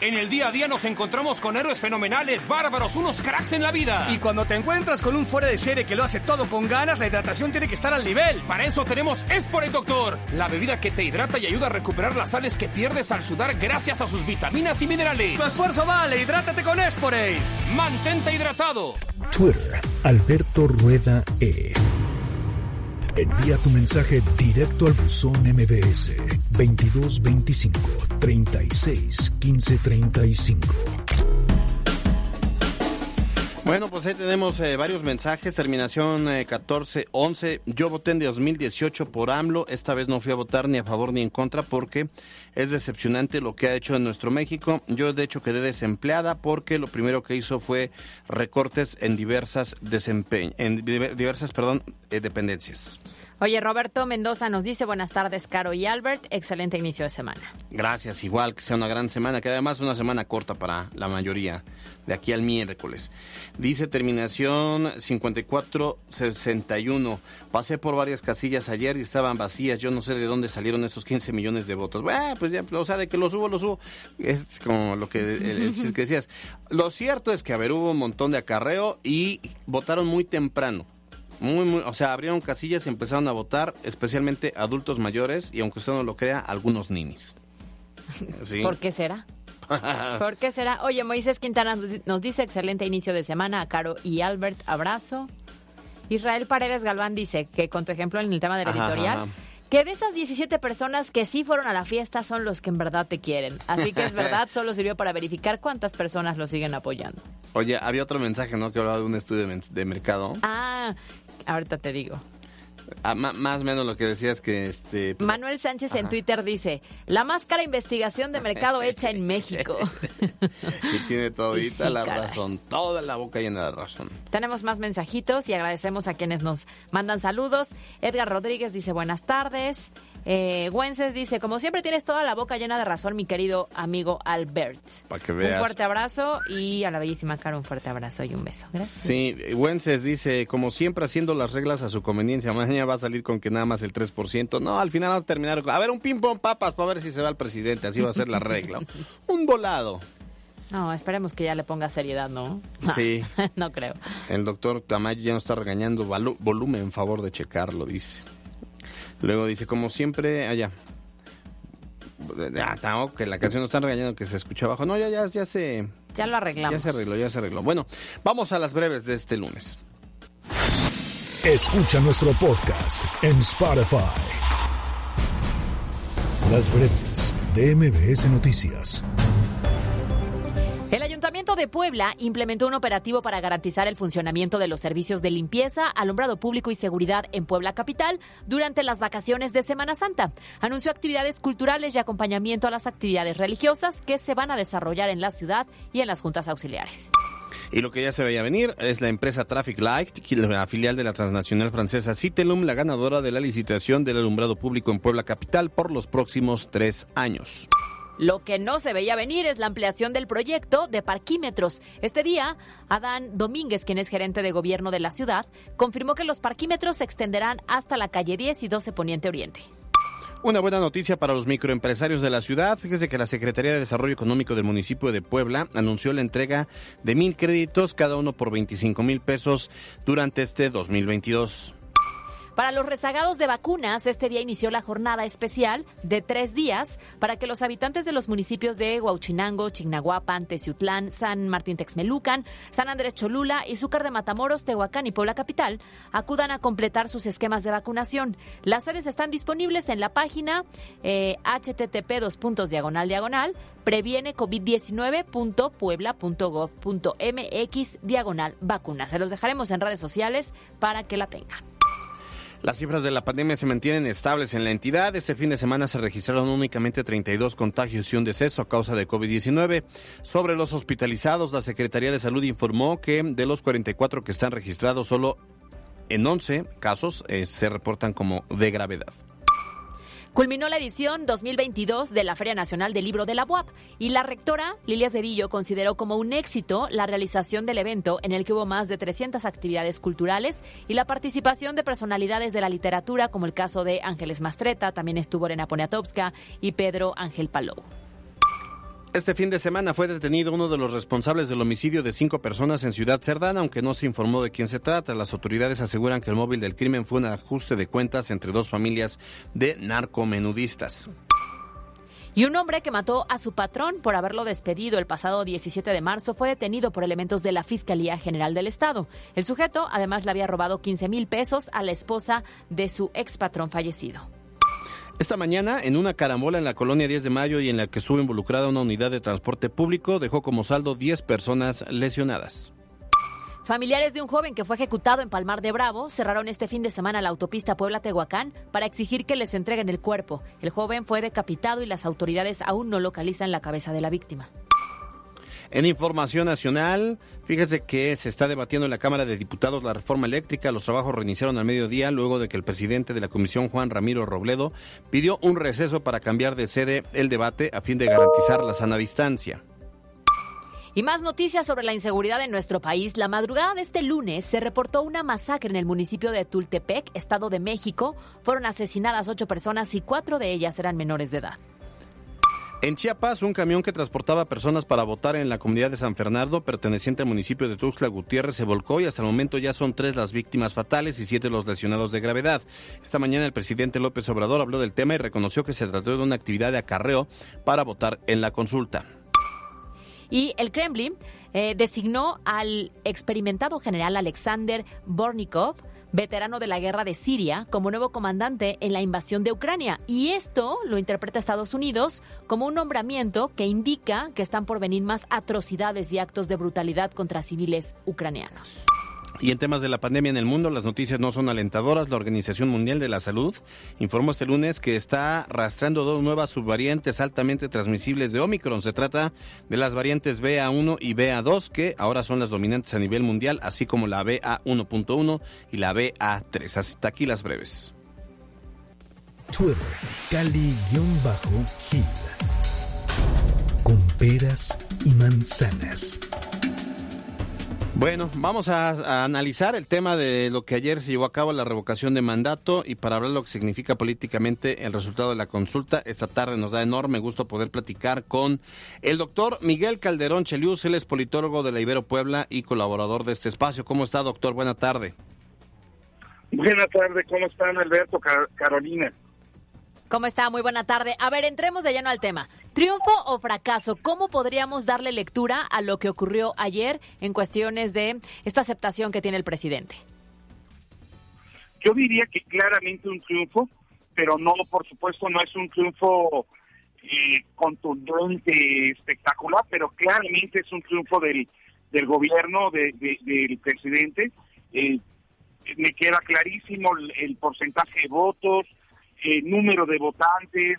En el día a día nos encontramos con héroes fenomenales, bárbaros, unos cracks en la vida. Y cuando te encuentras con un fuera de serie que lo hace todo con ganas, la hidratación tiene que estar al nivel. Para eso tenemos Esporet Doctor, la bebida que te hidrata y ayuda a recuperar las sales que pierdes al sudar gracias a sus vitaminas y minerales. Tu esfuerzo vale, hidrátate con Esporet. Mantente hidratado. Twitter, Alberto Rueda E. Envía tu mensaje directo al buzón MBS 2225 36 15 35. Bueno, pues ahí tenemos eh, varios mensajes. Terminación eh, 1411. Yo voté en 2018 por AMLO. Esta vez no fui a votar ni a favor ni en contra porque es decepcionante lo que ha hecho en nuestro México. Yo de hecho quedé desempleada porque lo primero que hizo fue recortes en diversas desempeñ en diversas, perdón, eh, dependencias. Oye, Roberto Mendoza nos dice buenas tardes, Caro y Albert. Excelente inicio de semana. Gracias, igual que sea una gran semana, que además es una semana corta para la mayoría, de aquí al miércoles. Dice terminación 5461. Pasé por varias casillas ayer y estaban vacías. Yo no sé de dónde salieron esos 15 millones de votos. Bueno, pues ya, o sea, de que los hubo, los hubo. Es como lo que, el, el que decías. Lo cierto es que, a ver, hubo un montón de acarreo y votaron muy temprano. Muy, muy, o sea, abrieron casillas y empezaron a votar, especialmente adultos mayores y, aunque usted no lo crea, algunos ninis. ¿Sí? ¿Por qué será? ¿Por qué será? Oye, Moisés Quintana nos dice excelente inicio de semana a Caro y Albert, abrazo. Israel Paredes Galván dice que con tu ejemplo en el tema del editorial, ajá, ajá. que de esas 17 personas que sí fueron a la fiesta son los que en verdad te quieren. Así que es verdad, solo sirvió para verificar cuántas personas lo siguen apoyando. Oye, había otro mensaje, ¿no? Que hablaba de un estudio de, de mercado. Ah, ahorita te digo. Ah, más o menos lo que decías que este pues... Manuel Sánchez Ajá. en Twitter dice la más cara investigación de mercado hecha en México y tiene todita sí, la caray. razón toda la boca llena de razón tenemos más mensajitos y agradecemos a quienes nos mandan saludos Edgar Rodríguez dice buenas tardes eh, Wences dice, como siempre tienes toda la boca llena de razón, mi querido amigo Albert. Para que veas. Un fuerte abrazo y a la bellísima cara un fuerte abrazo y un beso. Gracias. Sí, Wences dice, como siempre haciendo las reglas a su conveniencia, mañana va a salir con que nada más el 3%. No, al final vamos a terminar con, a ver, un ping-pong papas para ver si se va el presidente, así va a ser la regla. un volado. No, esperemos que ya le ponga seriedad, ¿no? Sí. no creo. El doctor Tamayo ya nos está regañando volumen en favor de checarlo, dice. Luego dice, como siempre, allá. Ah, no, que la canción nos está regañando que se escucha abajo. No, ya, ya, ya se. Ya lo arreglamos. Ya se arregló, ya se arregló. Bueno, vamos a las breves de este lunes. Escucha nuestro podcast en Spotify. Las breves de MBS Noticias. El Ayuntamiento de Puebla implementó un operativo para garantizar el funcionamiento de los servicios de limpieza, alumbrado público y seguridad en Puebla Capital durante las vacaciones de Semana Santa. Anunció actividades culturales y acompañamiento a las actividades religiosas que se van a desarrollar en la ciudad y en las juntas auxiliares. Y lo que ya se veía venir es la empresa Traffic Light, la filial de la transnacional francesa Citelum, la ganadora de la licitación del alumbrado público en Puebla Capital por los próximos tres años. Lo que no se veía venir es la ampliación del proyecto de parquímetros. Este día, Adán Domínguez, quien es gerente de gobierno de la ciudad, confirmó que los parquímetros se extenderán hasta la calle 10 y 12 Poniente Oriente. Una buena noticia para los microempresarios de la ciudad. Fíjese que la Secretaría de Desarrollo Económico del municipio de Puebla anunció la entrega de mil créditos, cada uno por 25 mil pesos, durante este 2022. Para los rezagados de vacunas, este día inició la jornada especial de tres días para que los habitantes de los municipios de Huauchinango, Chignahuapan, Teciutlán, San Martín Texmelucan, San Andrés Cholula, Izúcar de Matamoros, Tehuacán y Puebla Capital acudan a completar sus esquemas de vacunación. Las sedes están disponibles en la página eh, http dos puntos diagonal diagonal previene covid19.puebla.gov.mx diagonal vacunas. Se los dejaremos en redes sociales para que la tengan. Las cifras de la pandemia se mantienen estables en la entidad. Este fin de semana se registraron únicamente 32 contagios y un deceso a causa de COVID-19. Sobre los hospitalizados, la Secretaría de Salud informó que de los 44 que están registrados, solo en 11 casos eh, se reportan como de gravedad. Culminó la edición 2022 de la Feria Nacional del Libro de la UAP y la rectora Lilia Cedillo consideró como un éxito la realización del evento en el que hubo más de 300 actividades culturales y la participación de personalidades de la literatura como el caso de Ángeles Mastreta, también estuvo Elena Poniatowska y Pedro Ángel Palou. Este fin de semana fue detenido uno de los responsables del homicidio de cinco personas en Ciudad Cerdana, aunque no se informó de quién se trata. Las autoridades aseguran que el móvil del crimen fue un ajuste de cuentas entre dos familias de narcomenudistas. Y un hombre que mató a su patrón por haberlo despedido el pasado 17 de marzo fue detenido por elementos de la Fiscalía General del Estado. El sujeto además le había robado 15 mil pesos a la esposa de su ex patrón fallecido. Esta mañana, en una carambola en la colonia 10 de Mayo y en la que estuvo involucrada una unidad de transporte público, dejó como saldo 10 personas lesionadas. Familiares de un joven que fue ejecutado en Palmar de Bravo cerraron este fin de semana la autopista Puebla-Tehuacán para exigir que les entreguen el cuerpo. El joven fue decapitado y las autoridades aún no localizan la cabeza de la víctima. En información nacional, fíjese que se está debatiendo en la Cámara de Diputados la reforma eléctrica. Los trabajos reiniciaron al mediodía luego de que el presidente de la comisión, Juan Ramiro Robledo, pidió un receso para cambiar de sede el debate a fin de garantizar la sana distancia. Y más noticias sobre la inseguridad en nuestro país. La madrugada de este lunes se reportó una masacre en el municipio de Tultepec, Estado de México. Fueron asesinadas ocho personas y cuatro de ellas eran menores de edad. En Chiapas, un camión que transportaba personas para votar en la comunidad de San Fernando, perteneciente al municipio de Tuxtla Gutiérrez, se volcó y hasta el momento ya son tres las víctimas fatales y siete los lesionados de gravedad. Esta mañana el presidente López Obrador habló del tema y reconoció que se trató de una actividad de acarreo para votar en la consulta. Y el Kremlin eh, designó al experimentado general Alexander Bornikov veterano de la guerra de Siria, como nuevo comandante en la invasión de Ucrania. Y esto lo interpreta Estados Unidos como un nombramiento que indica que están por venir más atrocidades y actos de brutalidad contra civiles ucranianos. Y en temas de la pandemia en el mundo, las noticias no son alentadoras. La Organización Mundial de la Salud informó este lunes que está rastreando dos nuevas subvariantes altamente transmisibles de Omicron. Se trata de las variantes BA1 y BA2, que ahora son las dominantes a nivel mundial, así como la BA1.1 y la BA3. Hasta aquí las breves. Twitter, Cali-Gil. Con peras y manzanas. Bueno, vamos a, analizar el tema de lo que ayer se llevó a cabo la revocación de mandato y para hablar lo que significa políticamente el resultado de la consulta. Esta tarde nos da enorme gusto poder platicar con el doctor Miguel Calderón Chelius, él es politólogo de la Ibero Puebla y colaborador de este espacio. ¿Cómo está, doctor? Buena tarde. Buena tarde, ¿cómo están Alberto, Carolina? ¿Cómo está? Muy buena tarde. A ver, entremos de lleno al tema. ¿Triunfo o fracaso? ¿Cómo podríamos darle lectura a lo que ocurrió ayer en cuestiones de esta aceptación que tiene el presidente? Yo diría que claramente un triunfo, pero no, por supuesto, no es un triunfo eh, contundente, espectacular, pero claramente es un triunfo del, gobierno, de, del presidente. Eh, me queda clarísimo el, porcentaje de votos, el número de votantes,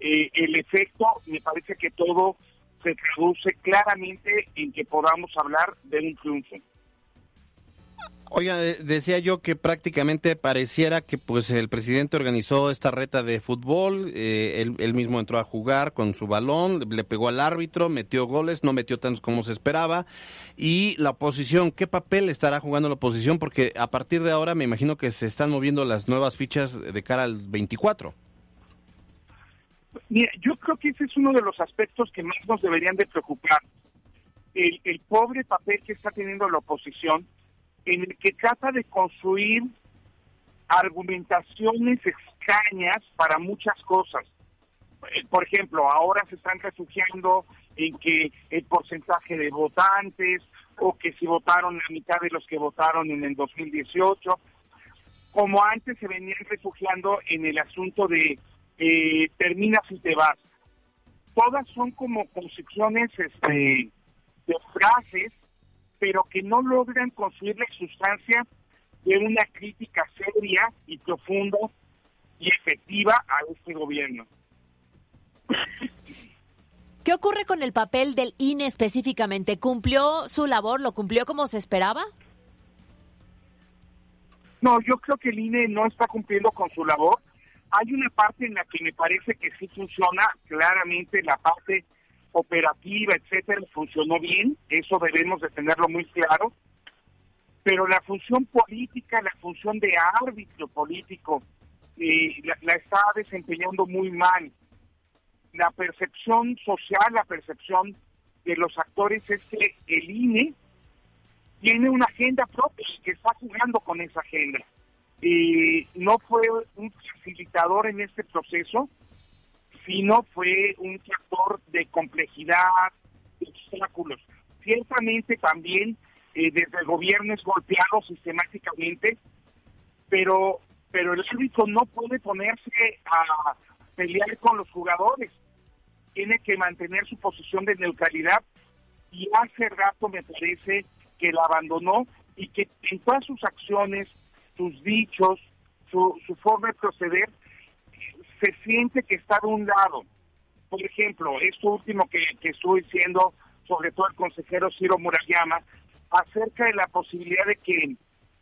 eh, el efecto, me parece que todo se traduce claramente en que podamos hablar de un triunfo. Oiga, decía yo que prácticamente pareciera que pues el presidente organizó esta reta de fútbol, eh, él, mismo entró a jugar con su balón, le pegó al árbitro, metió goles, no metió tantos como se esperaba. Y la oposición, ¿qué papel estará jugando la oposición? Porque a partir de ahora me imagino que se están moviendo las nuevas fichas de cara al 24. Mira, yo creo que ese es uno de los aspectos que más nos deberían de preocupar. El, el pobre papel que está teniendo la oposición en el que trata de construir argumentaciones extrañas para muchas cosas. Eh, por ejemplo, ahora se están refugiando en que el porcentaje de votantes o que si votaron la mitad de los que votaron en el 2018, como antes se venían refugiando en el asunto de eh, terminas y te vas. Todas son como construcciones este, de frases pero que no logran construir la sustancia de una crítica seria y profunda y efectiva a este gobierno. ¿Qué ocurre con el papel del INE específicamente? ¿Cumplió su labor? ¿Lo cumplió como se esperaba? No, yo creo que el INE no está cumpliendo con su labor. Hay una parte en la que me parece que sí funciona claramente, la parte operativa, etcétera, funcionó bien, eso debemos de tenerlo muy claro, pero la función política, la función de árbitro político, eh, la, está desempeñando muy mal. La percepción social, la percepción de los actores es que el INE tiene una agenda propia y que está jugando con esa agenda. Y no fue un facilitador en este proceso, sino fue un factor de complejidad, de obstáculos. Ciertamente también eh, desde el gobierno es golpeado sistemáticamente, pero, pero el árbitro no puede ponerse a pelear con los jugadores. Tiene que mantener su posición de neutralidad y hace rato me parece que la abandonó y que en todas sus acciones, sus dichos, su, forma de proceder, se siente que está de un lado. Por ejemplo, esto último que, estoy diciendo, sobre todo el consejero Ciro Murayama, acerca de la posibilidad de que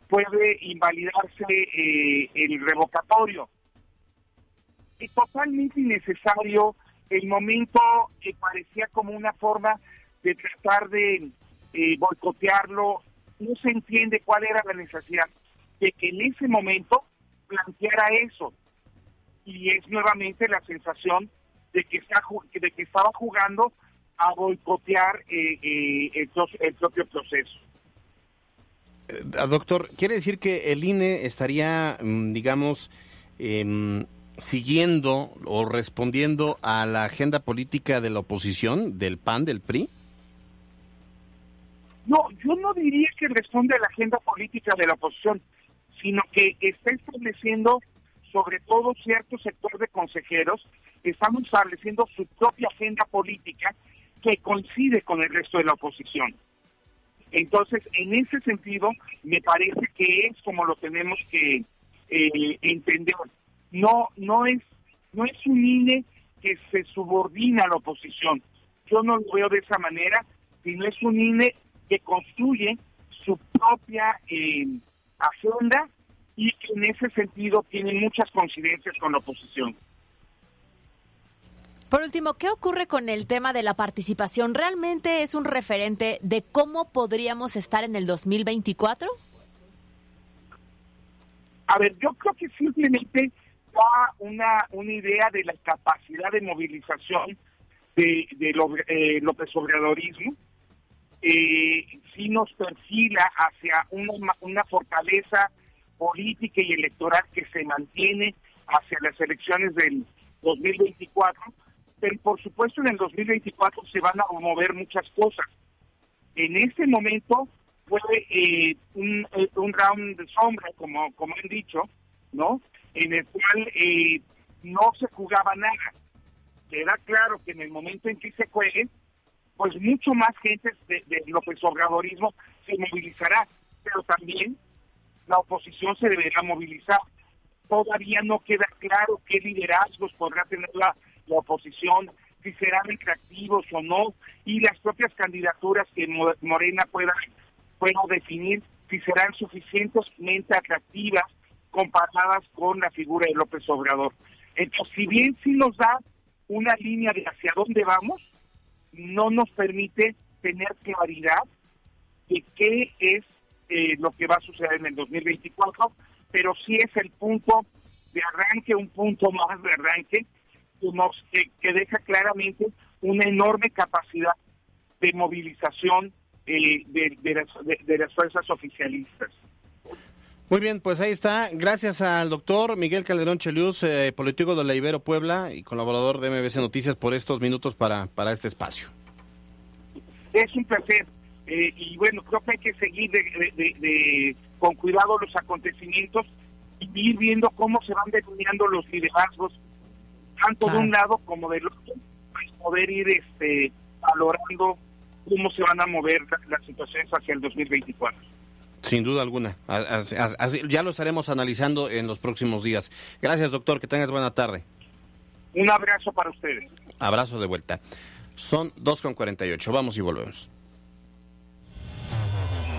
puede invalidarse eh, el revocatorio. Es totalmente innecesario el momento que parecía como una forma de tratar de eh, boicotearlo. No se entiende cuál era la necesidad de que en ese momento planteara eso y es nuevamente la sensación de que, está, de que estaba jugando a boicotear eh, eh, el, propio proceso. Eh, doctor, ¿quiere decir que el INE estaría, mm, digamos, em, siguiendo o respondiendo a la agenda política de la oposición, del PAN, del PRI? No, yo no diría que responde a la agenda política de la oposición, sino que está estableciendo sobre todo cierto sector de consejeros, están estableciendo su propia agenda política que coincide con el resto de la oposición. Entonces, en ese sentido, me parece que es como lo tenemos que eh, entender. No, no es, no es un INE que se subordina a la oposición. Yo no lo veo de esa manera, sino es un INE que construye su propia eh, agenda y que en ese sentido tiene muchas coincidencias con la oposición. Por último, ¿qué ocurre con el tema de la participación? ¿Realmente es un referente de cómo podríamos estar en el 2024? A ver, yo creo que simplemente da una, una idea de la capacidad de movilización de, de lo, eh, López Obradorismo. Eh, sí nos perfila hacia una, una fortaleza política y electoral que se mantiene hacia las elecciones del 2024, pero por supuesto en el 2024 se van a mover muchas cosas. En este momento fue eh, un, eh, un, round de sombra, como, como han dicho, ¿no? En el cual eh, no se jugaba nada. queda claro que en el momento en que se juegue, pues mucho más gente de, López Obradorismo se movilizará, pero también la oposición se deberá movilizar. Todavía no queda claro qué liderazgos podrá tener la, la oposición, si serán atractivos o no, y las propias candidaturas que Morena pueda, pueda definir si serán suficientemente atractivas comparadas con la figura de López Obrador. Entonces, si bien sí nos da una línea de hacia dónde vamos, no nos permite tener claridad de qué es eh, lo que va a suceder en el 2024, pero sí es el punto de arranque, un punto más de arranque, que, nos, que, deja claramente una enorme capacidad de movilización eh, de, las, de, las fuerzas oficialistas. Muy bien, pues ahí está. Gracias al doctor Miguel Calderón Chelius, eh, político de la Ibero Puebla y colaborador de MBC Noticias por estos minutos para, para este espacio. Es un placer. Eh, y bueno, creo que hay que seguir de, con cuidado los acontecimientos y ir viendo cómo se van delineando los liderazgos, tanto de un lado como del otro, para poder ir este, valorando cómo se van a mover las situaciones hacia el 2024. Sin duda alguna. ya lo estaremos analizando en los próximos días. Gracias, doctor. Que tengas buena tarde. Un abrazo para ustedes. Abrazo de vuelta. Son 2.48. Vamos y volvemos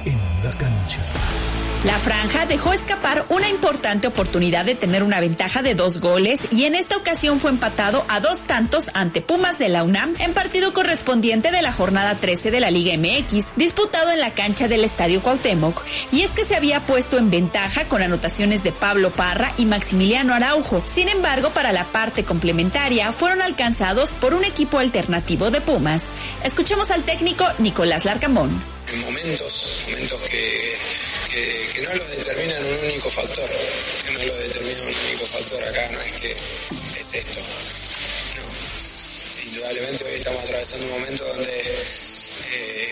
en la cancha. La franja dejó escapar una importante oportunidad de tener una ventaja de dos goles y en esta ocasión fue empatado a dos tantos ante Pumas de la UNAM en partido correspondiente de la jornada 13 de la Liga MX, disputado en la cancha del Estadio Cuauhtémoc. Y es que se había puesto en ventaja con anotaciones de Pablo Parra y Maximiliano Araujo. Sin embargo, para la parte complementaria fueron alcanzados por un equipo alternativo de Pumas. Escuchemos al técnico Nicolás Larcamón. Que, no lo determinan un único factor, que no lo determina un único factor acá, no es que es esto. No. Indudablemente hoy estamos atravesando un momento donde eh,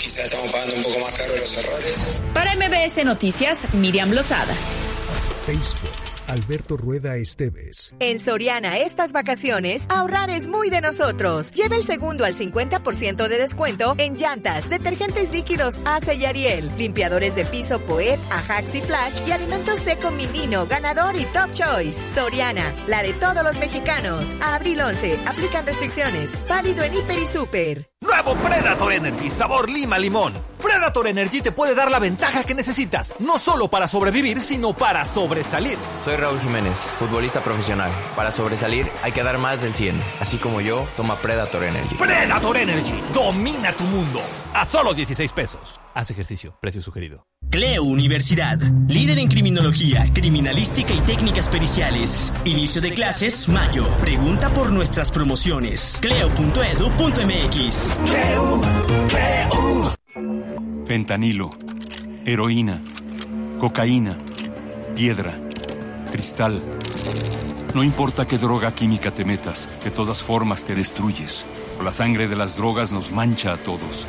quizás estamos pagando un poco más caro los errores. Para MBS Noticias, Miriam Lozada. Facebook Alberto Rueda Esteves. En Soriana estas vacaciones, ahorrar es muy de nosotros. Lleva el segundo al 50% de descuento en llantas, detergentes líquidos Ace y Ariel, limpiadores de piso Poet, Ajax y Flash y alimentos seco Minino, ganador y Top Choice. Soriana, la de todos los mexicanos. Abril 11, aplican restricciones. Válido en Hiper y Super. Nuevo Predator Energy, sabor lima limón. Predator Energy te puede dar la ventaja que necesitas, no solo para sobrevivir, sino para sobresalir. Soy Raúl Jiménez, futbolista profesional. Para sobresalir hay que dar más del 100. Así como yo, toma Predator Energy. Predator Energy, domina tu mundo. A solo 16 pesos. Haz ejercicio, precio sugerido. Cleo Universidad, líder en criminología, criminalística y técnicas periciales. Inicio de clases, mayo. Pregunta por nuestras promociones. Cleo.edu.mx. Cleo, Cleo. Fentanilo, heroína, cocaína, piedra, cristal. No importa qué droga química te metas, de todas formas te destruyes. La sangre de las drogas nos mancha a todos.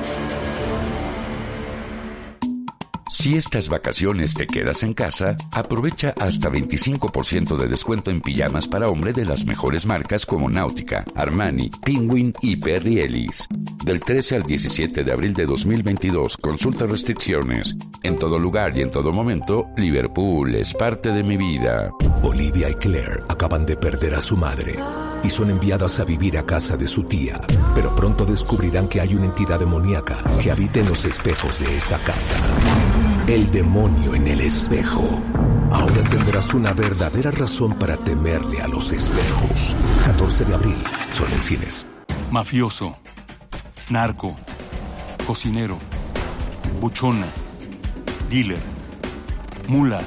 Si estas vacaciones te quedas en casa, aprovecha hasta 25% de descuento en pijamas para hombre de las mejores marcas como Náutica, Armani, Penguin y Perry Ellis. Del 13 al 17 de abril de 2022, consulta restricciones. En todo lugar y en todo momento, Liverpool es parte de mi vida. Olivia y Claire acaban de perder a su madre y son enviadas a vivir a casa de su tía, pero pronto descubrirán que hay una entidad demoníaca que habita en los espejos de esa casa. El demonio en el espejo. Ahora tendrás una verdadera razón para temerle a los espejos. 14 de abril, solo. Mafioso, narco, cocinero, buchona, dealer, mula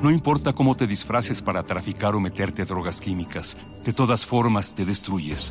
no importa cómo te disfraces para traficar o meterte drogas químicas, de todas formas te destruyes.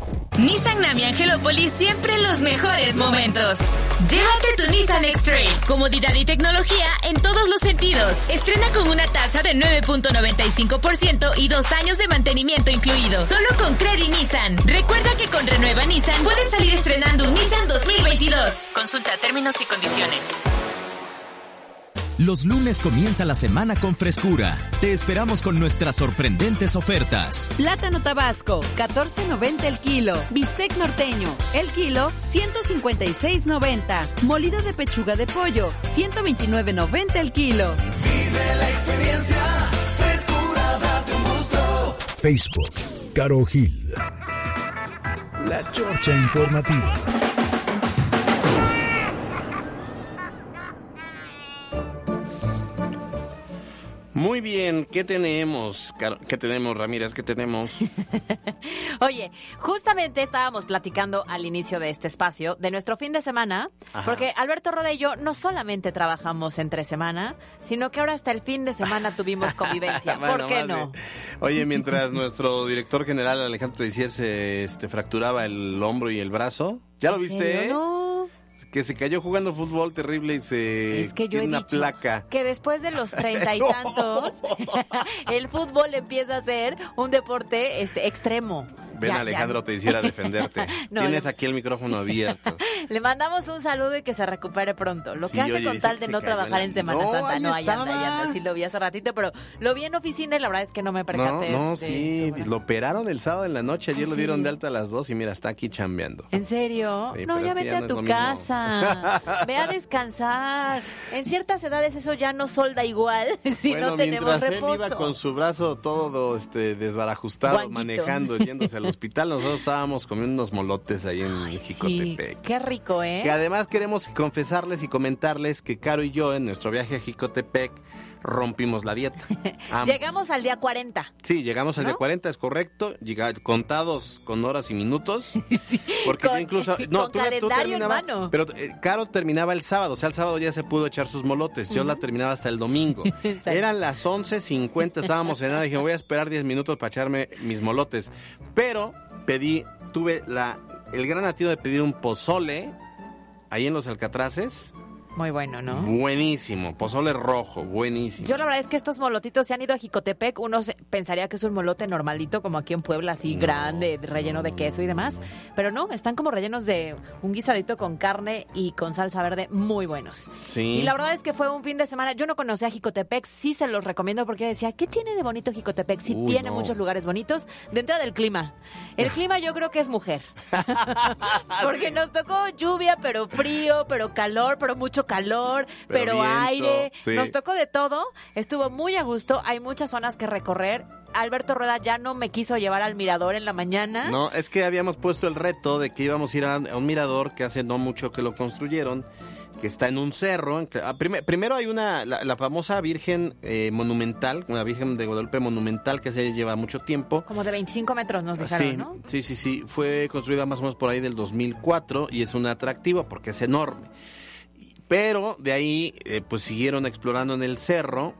Nissan Nami Angelópolis siempre los mejores momentos. Llévate tu Nissan X-Trail. Comodidad y tecnología en todos los sentidos. Estrena con una tasa de 9.95% y dos años de mantenimiento incluido. Solo con Credit Nissan. Recuerda que con Renueva Nissan puedes salir estrenando un Nissan 2022. Consulta términos y condiciones. Los lunes comienza la semana con frescura. Te esperamos con nuestras sorprendentes ofertas. Plátano tabasco, 14.90 el kilo. Bistec norteño, el kilo, 156.90. Molido de pechuga de pollo, 129.90 el kilo. Vive la experiencia, frescura, date un gusto. Facebook, Caro Gil. La Chorcha Informativa. Muy bien, ¿qué tenemos? ¿Qué tenemos, Ramírez? ¿Qué tenemos? Oye, justamente estábamos platicando al inicio de este espacio de nuestro fin de semana, Ajá. porque Alberto Roda y yo no solamente trabajamos entre semana, sino que ahora hasta el fin de semana tuvimos convivencia. ¿Por qué no? bien. Oye, mientras nuestro director general Alejandro Teixeira se este, fracturaba el hombro y el brazo, ¿ya lo ¿En viste? No. Que se cayó jugando fútbol terrible y se Es que yo he una dicho placa. que después de los treinta y tantos, el fútbol empieza a ser un deporte este extremo. Ven Ya- ya Alejandro Teixeira a defenderte. No, Tienes no. aquí el micrófono abierto. Le mandamos un saludo y que se recupere pronto. Lo Sí, que hace con tal de no trabajar la- en Semana No, Santa. no, ahí anda, ahí anda. Sí lo vi hace ratito, pero lo vi en oficina y la verdad es que no me percaté. no, sí, lo operaron el sábado en la noche, ayer ¿Ah, lo dieron sí? de alta a las dos y mira, está aquí chambeando. ¿En serio? Sí, no, ya vete ya a tu casa. Ve a descansar. En ciertas edades eso ya no solda igual si bueno, no tenemos mientras él reposo. iba con su brazo todo este desbarajustado, Guanguito. manejando, yéndose al hospital, nosotros estábamos comiendo unos molotes ahí en Jicotepec. qué rico, ¿eh? Que además queremos confesarles y comentarles que Caro y yo en nuestro viaje a Jicotepec rompimos la dieta. Llegamos al día 40. Sí, llegamos al ¿No? día 40, es correcto, llega- contados con horas y minutos. Porque Con- yo incluso... con tú- tú calendario en. Pero eh, Caro terminaba el sábado, o sea, el sábado ya se pudo echar sus molotes, yo la terminaba hasta el domingo. Eran las 11.50, estábamos cenando, dije, voy a esperar 10 minutos para echarme mis molotes. Pero pedí, tuve la el gran atino de pedir un pozole ahí en los Alcatraces. Muy bueno, ¿no? Buenísimo, pozole rojo, buenísimo. Yo la verdad es que estos molotitos se han ido a Jicotepec. Uno se- pensaría que es un molote normalito, como aquí en Puebla, así grande, relleno de queso y demás. Pero no, están como rellenos de un guisadito con carne y con salsa verde muy buenos. Sí. Y la verdad es que fue un fin de semana. Yo no conocía Jicotepec, sí se los recomiendo porque decía, ¿qué tiene de bonito Jicotepec? Sí Uy, tiene no. muchos lugares bonitos. De entrada del clima. El clima yo creo que es mujer. porque nos tocó lluvia, pero frío, pero calor, pero mucho calor, Pero aire. sí. Nos tocó de todo. Estuvo muy a gusto. Hay muchas zonas que recorrer. Alberto Rueda ya no me quiso llevar al mirador en la mañana. No, es que habíamos puesto el reto de que íbamos a ir a, un mirador que hace no mucho que lo construyeron, que está en un cerro. ah, prime- primero hay una, la, la famosa Virgen eh, Monumental, una Virgen de Guadalupe Monumental que se lleva mucho tiempo. Como de 25 metros nos dejaron, sí, ¿no? sí, sí, sí. Fue construida más o menos por ahí del 2004 y es un atractivo porque es enorme. Pero de ahí, eh, pues siguieron explorando en el cerro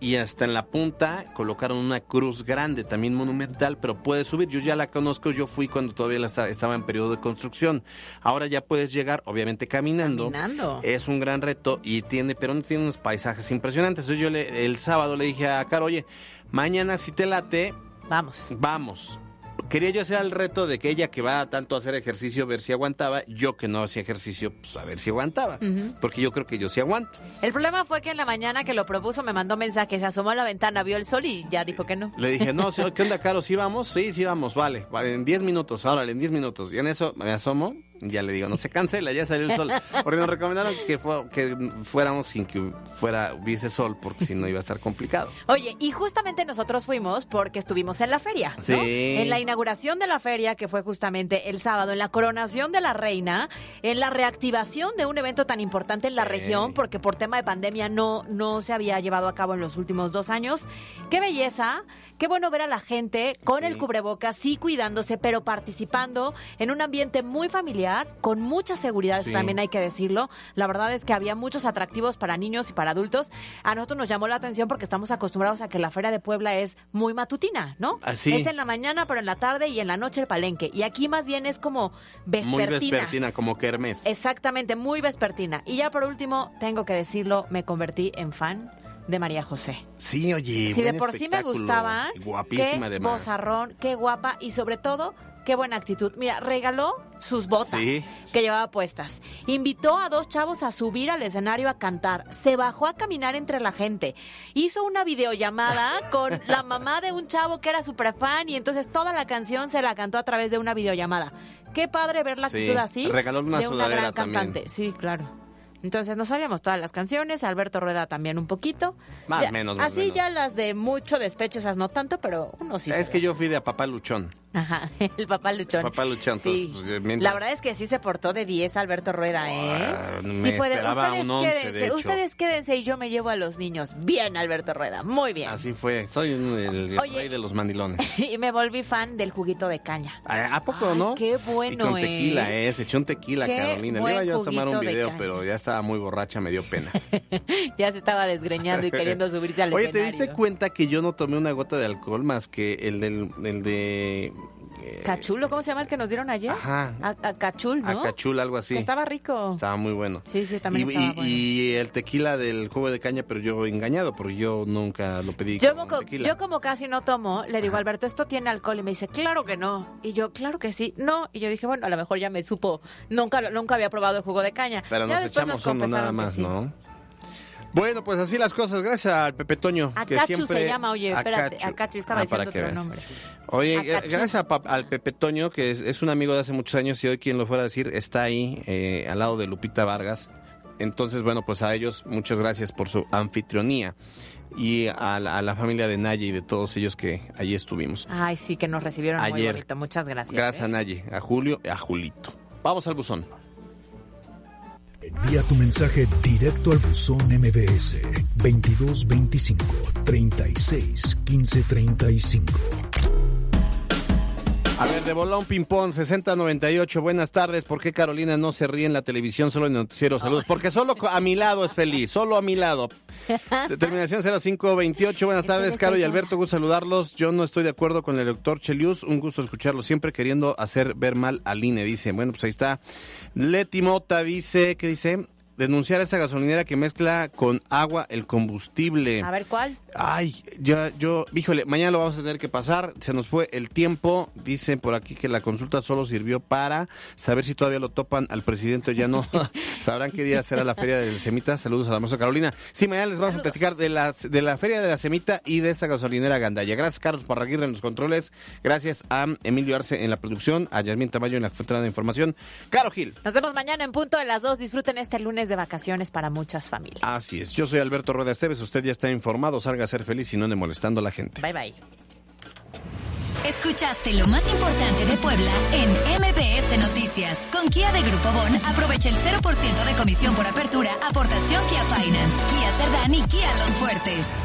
y hasta en la punta colocaron una cruz grande, también monumental, pero puedes subir. Yo ya la conozco, yo fui cuando todavía estaba en periodo de construcción. Ahora ya puedes llegar, obviamente caminando. Caminando. Es un gran reto y tiene, pero tiene unos paisajes impresionantes. Entonces yo le- el sábado le dije a Caro, oye, mañana si te late, vamos. Vamos. Quería yo hacer el reto de que ella que va tanto a hacer ejercicio, ver si aguantaba, yo que no hacía ejercicio, pues a ver si aguantaba. Porque yo creo que yo sí aguanto. El problema fue que en la mañana que lo propuso me mandó mensaje, se asomó a la ventana, vio el sol y ya dijo que no. Le dije, no, ¿qué onda, Caro? ¿Sí vamos? Sí, sí vamos, vale. vale en 10 minutos, órale, en 10 minutos. Y en eso me asomo ya le digo, no se cancela, ya salió el sol. Porque nos recomendaron que, fuéramos sin que fuera, hubiese sol, porque si no iba a estar complicado. Oye, y justamente nosotros fuimos porque estuvimos en la feria, ¿no? Sí. En la inauguración de la feria, que fue justamente el sábado, en la coronación de la reina, en la reactivación de un evento tan importante en la región, porque por tema de pandemia no, no se había llevado a cabo en los últimos dos años. ¡Qué belleza! Qué bueno ver a la gente con el cubrebocas, sí cuidándose, pero participando en un ambiente muy familiar, con mucha seguridad, Sí. también hay que decirlo. La verdad es que había muchos atractivos para niños y para adultos. A nosotros nos llamó la atención porque estamos acostumbrados a que la Feria de Puebla es muy matutina, ¿no? Ah, sí. Es en la mañana, pero en la tarde tarde y en la noche el palenque. Y aquí más bien es como vespertina. Muy vespertina, como kermés. Exactamente, muy vespertina. Y ya por último, tengo que decirlo, me convertí en fan de María José. Sí, oye. Si de por sí me espectáculo. gustaba, Guapísima qué además. bozarrón, qué guapa y sobre todo, qué buena actitud. Mira, regaló sus botas Sí. que llevaba puestas. Invitó a dos chavos a subir al escenario a cantar. Se bajó a caminar entre la gente. Hizo una videollamada con la mamá de un chavo que era súper fan y entonces toda la canción se la cantó a través de una videollamada. Qué padre ver la Sí. actitud así Regaló una de una gran también. cantante. Sí, claro. Entonces no sabíamos todas las canciones, Alberto Rueda también un poquito. Más Ya- menos, más Así menos. ya las de mucho despecho, esas no tanto, pero uno sí. es que yo fui de a papá luchón. Ajá, el papá luchón. Papá luchón. Sí. entonces, pues, mientras- La verdad es que sí se portó de 10 Alberto Rueda, ¿eh? Ah, me sí fue de, ustedes un quédense, de ustedes quédense y yo me llevo a los niños. Bien, Alberto Rueda, muy bien. Así fue. Soy un- el, el Oye. rey de los mandilones. Y me volví fan del juguito de caña. ¿A, a poco Ay, no? qué Y bueno, con tequila, ¿eh? eh. Se echó un tequila, Qué Carolina. Le iba yo a tomar un video, pero ya estaba muy borracha, me dio pena. ya se estaba desgreñando y queriendo subirse al Oye, ¿te diste cuenta que yo no tomé una gota de alcohol más que el del el de eh, ¿Cachulo? ¿Cómo se llama el que nos dieron ayer? Ajá. A, a Cachul, ¿no? acachul, algo así? Que estaba rico. Estaba muy bueno. Sí, sí, también y, estaba y- bueno. y el tequila del jugo de caña, pero yo engañado, porque yo nunca lo pedí Yo como, tequila. yo como casi no tomo, le digo, Alberto, ¿esto tiene alcohol? Y me dice, claro que no. Y yo, claro que sí. No. Y yo dije, bueno, a lo mejor ya me supo. Nunca, nunca había probado el jugo de caña. Pero ya nos echamos uno nada más, sí. ¿no? Bueno, pues así las cosas. Gracias al Pepe Toño. que Acachu siempre... se llama, oye, espérate, Acachu. Acachu, estaba Ah, diciendo que otro veas. nombre. Oye, Acachu. gracias a pa- al Pepe Toño, que es, es un amigo de hace muchos años y hoy quien lo fuera a decir está ahí eh, al lado de Lupita Vargas. Entonces, bueno, pues a ellos muchas gracias por su anfitrionía y a la, a la familia de Naye y de todos ellos que allí estuvimos. Ay, sí, que nos recibieron muy Ayer. bonito. Muchas gracias. Gracias ¿eh? a Naye, a Julio y a Julito. Vamos al buzón. Envía tu mensaje directo al buzón MBS 2225 36 15 35. A ver, de bolón ping-pong 6098, buenas tardes. ¿Por qué Carolina no se ríe en la televisión, solo en el noticiero? Saludos. Porque solo a mi lado es feliz, solo a mi lado. Terminación 0528, buenas tardes, Caro y Alberto, gusto saludarlos. Yo no estoy de acuerdo con el doctor Chelius, un gusto escucharlo siempre queriendo hacer ver mal al INE, dice. Bueno, pues ahí está. Leti Mota dice, ¿qué dice? Denunciar a esta gasolinera que mezcla con agua el combustible. A ver, ¿cuál? Ay, yo, yo, híjole, mañana lo vamos a tener que pasar. Se nos fue el tiempo. Dicen por aquí que la consulta solo sirvió para saber si todavía lo topan al presidente o ya no. Sabrán qué día será la feria del Semita. Saludos a la maestra Carolina. Sí, mañana les vamos a platicar de la, de la feria de la Semita y de esta gasolinera Gandaya. Gracias, Carlos Parraguirre en los controles. Gracias a Emilio Arce en la producción, a Yasmín Tamayo en la fuente de información. Caro Gil. Nos vemos mañana en punto de las dos. Disfruten este lunes de vacaciones para muchas familias. Así es. Yo soy Alberto Rueda Esteves. Usted ya está informado. Salga a ser feliz y no ande molestando a la gente. Bye, bye. Escuchaste lo más importante de Puebla en MBS Noticias. Con Kia de Grupo Bon, aprovecha el 0% de comisión por apertura, aportación Kia Finance, Kia Cerdán y Kia Los Fuertes.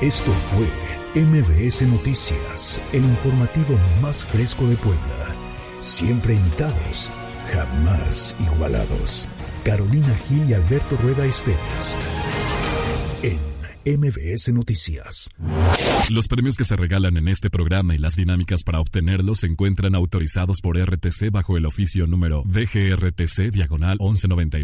Esto fue MBS Noticias, el informativo más fresco de Puebla. Siempre imitados, jamás igualados. Carolina Gil y Alberto Rueda Esteves. En MBS Noticias. Los premios que se regalan en este programa y las dinámicas para obtenerlos se encuentran autorizados por RTC bajo el oficio número DGRTC diagonal 1199.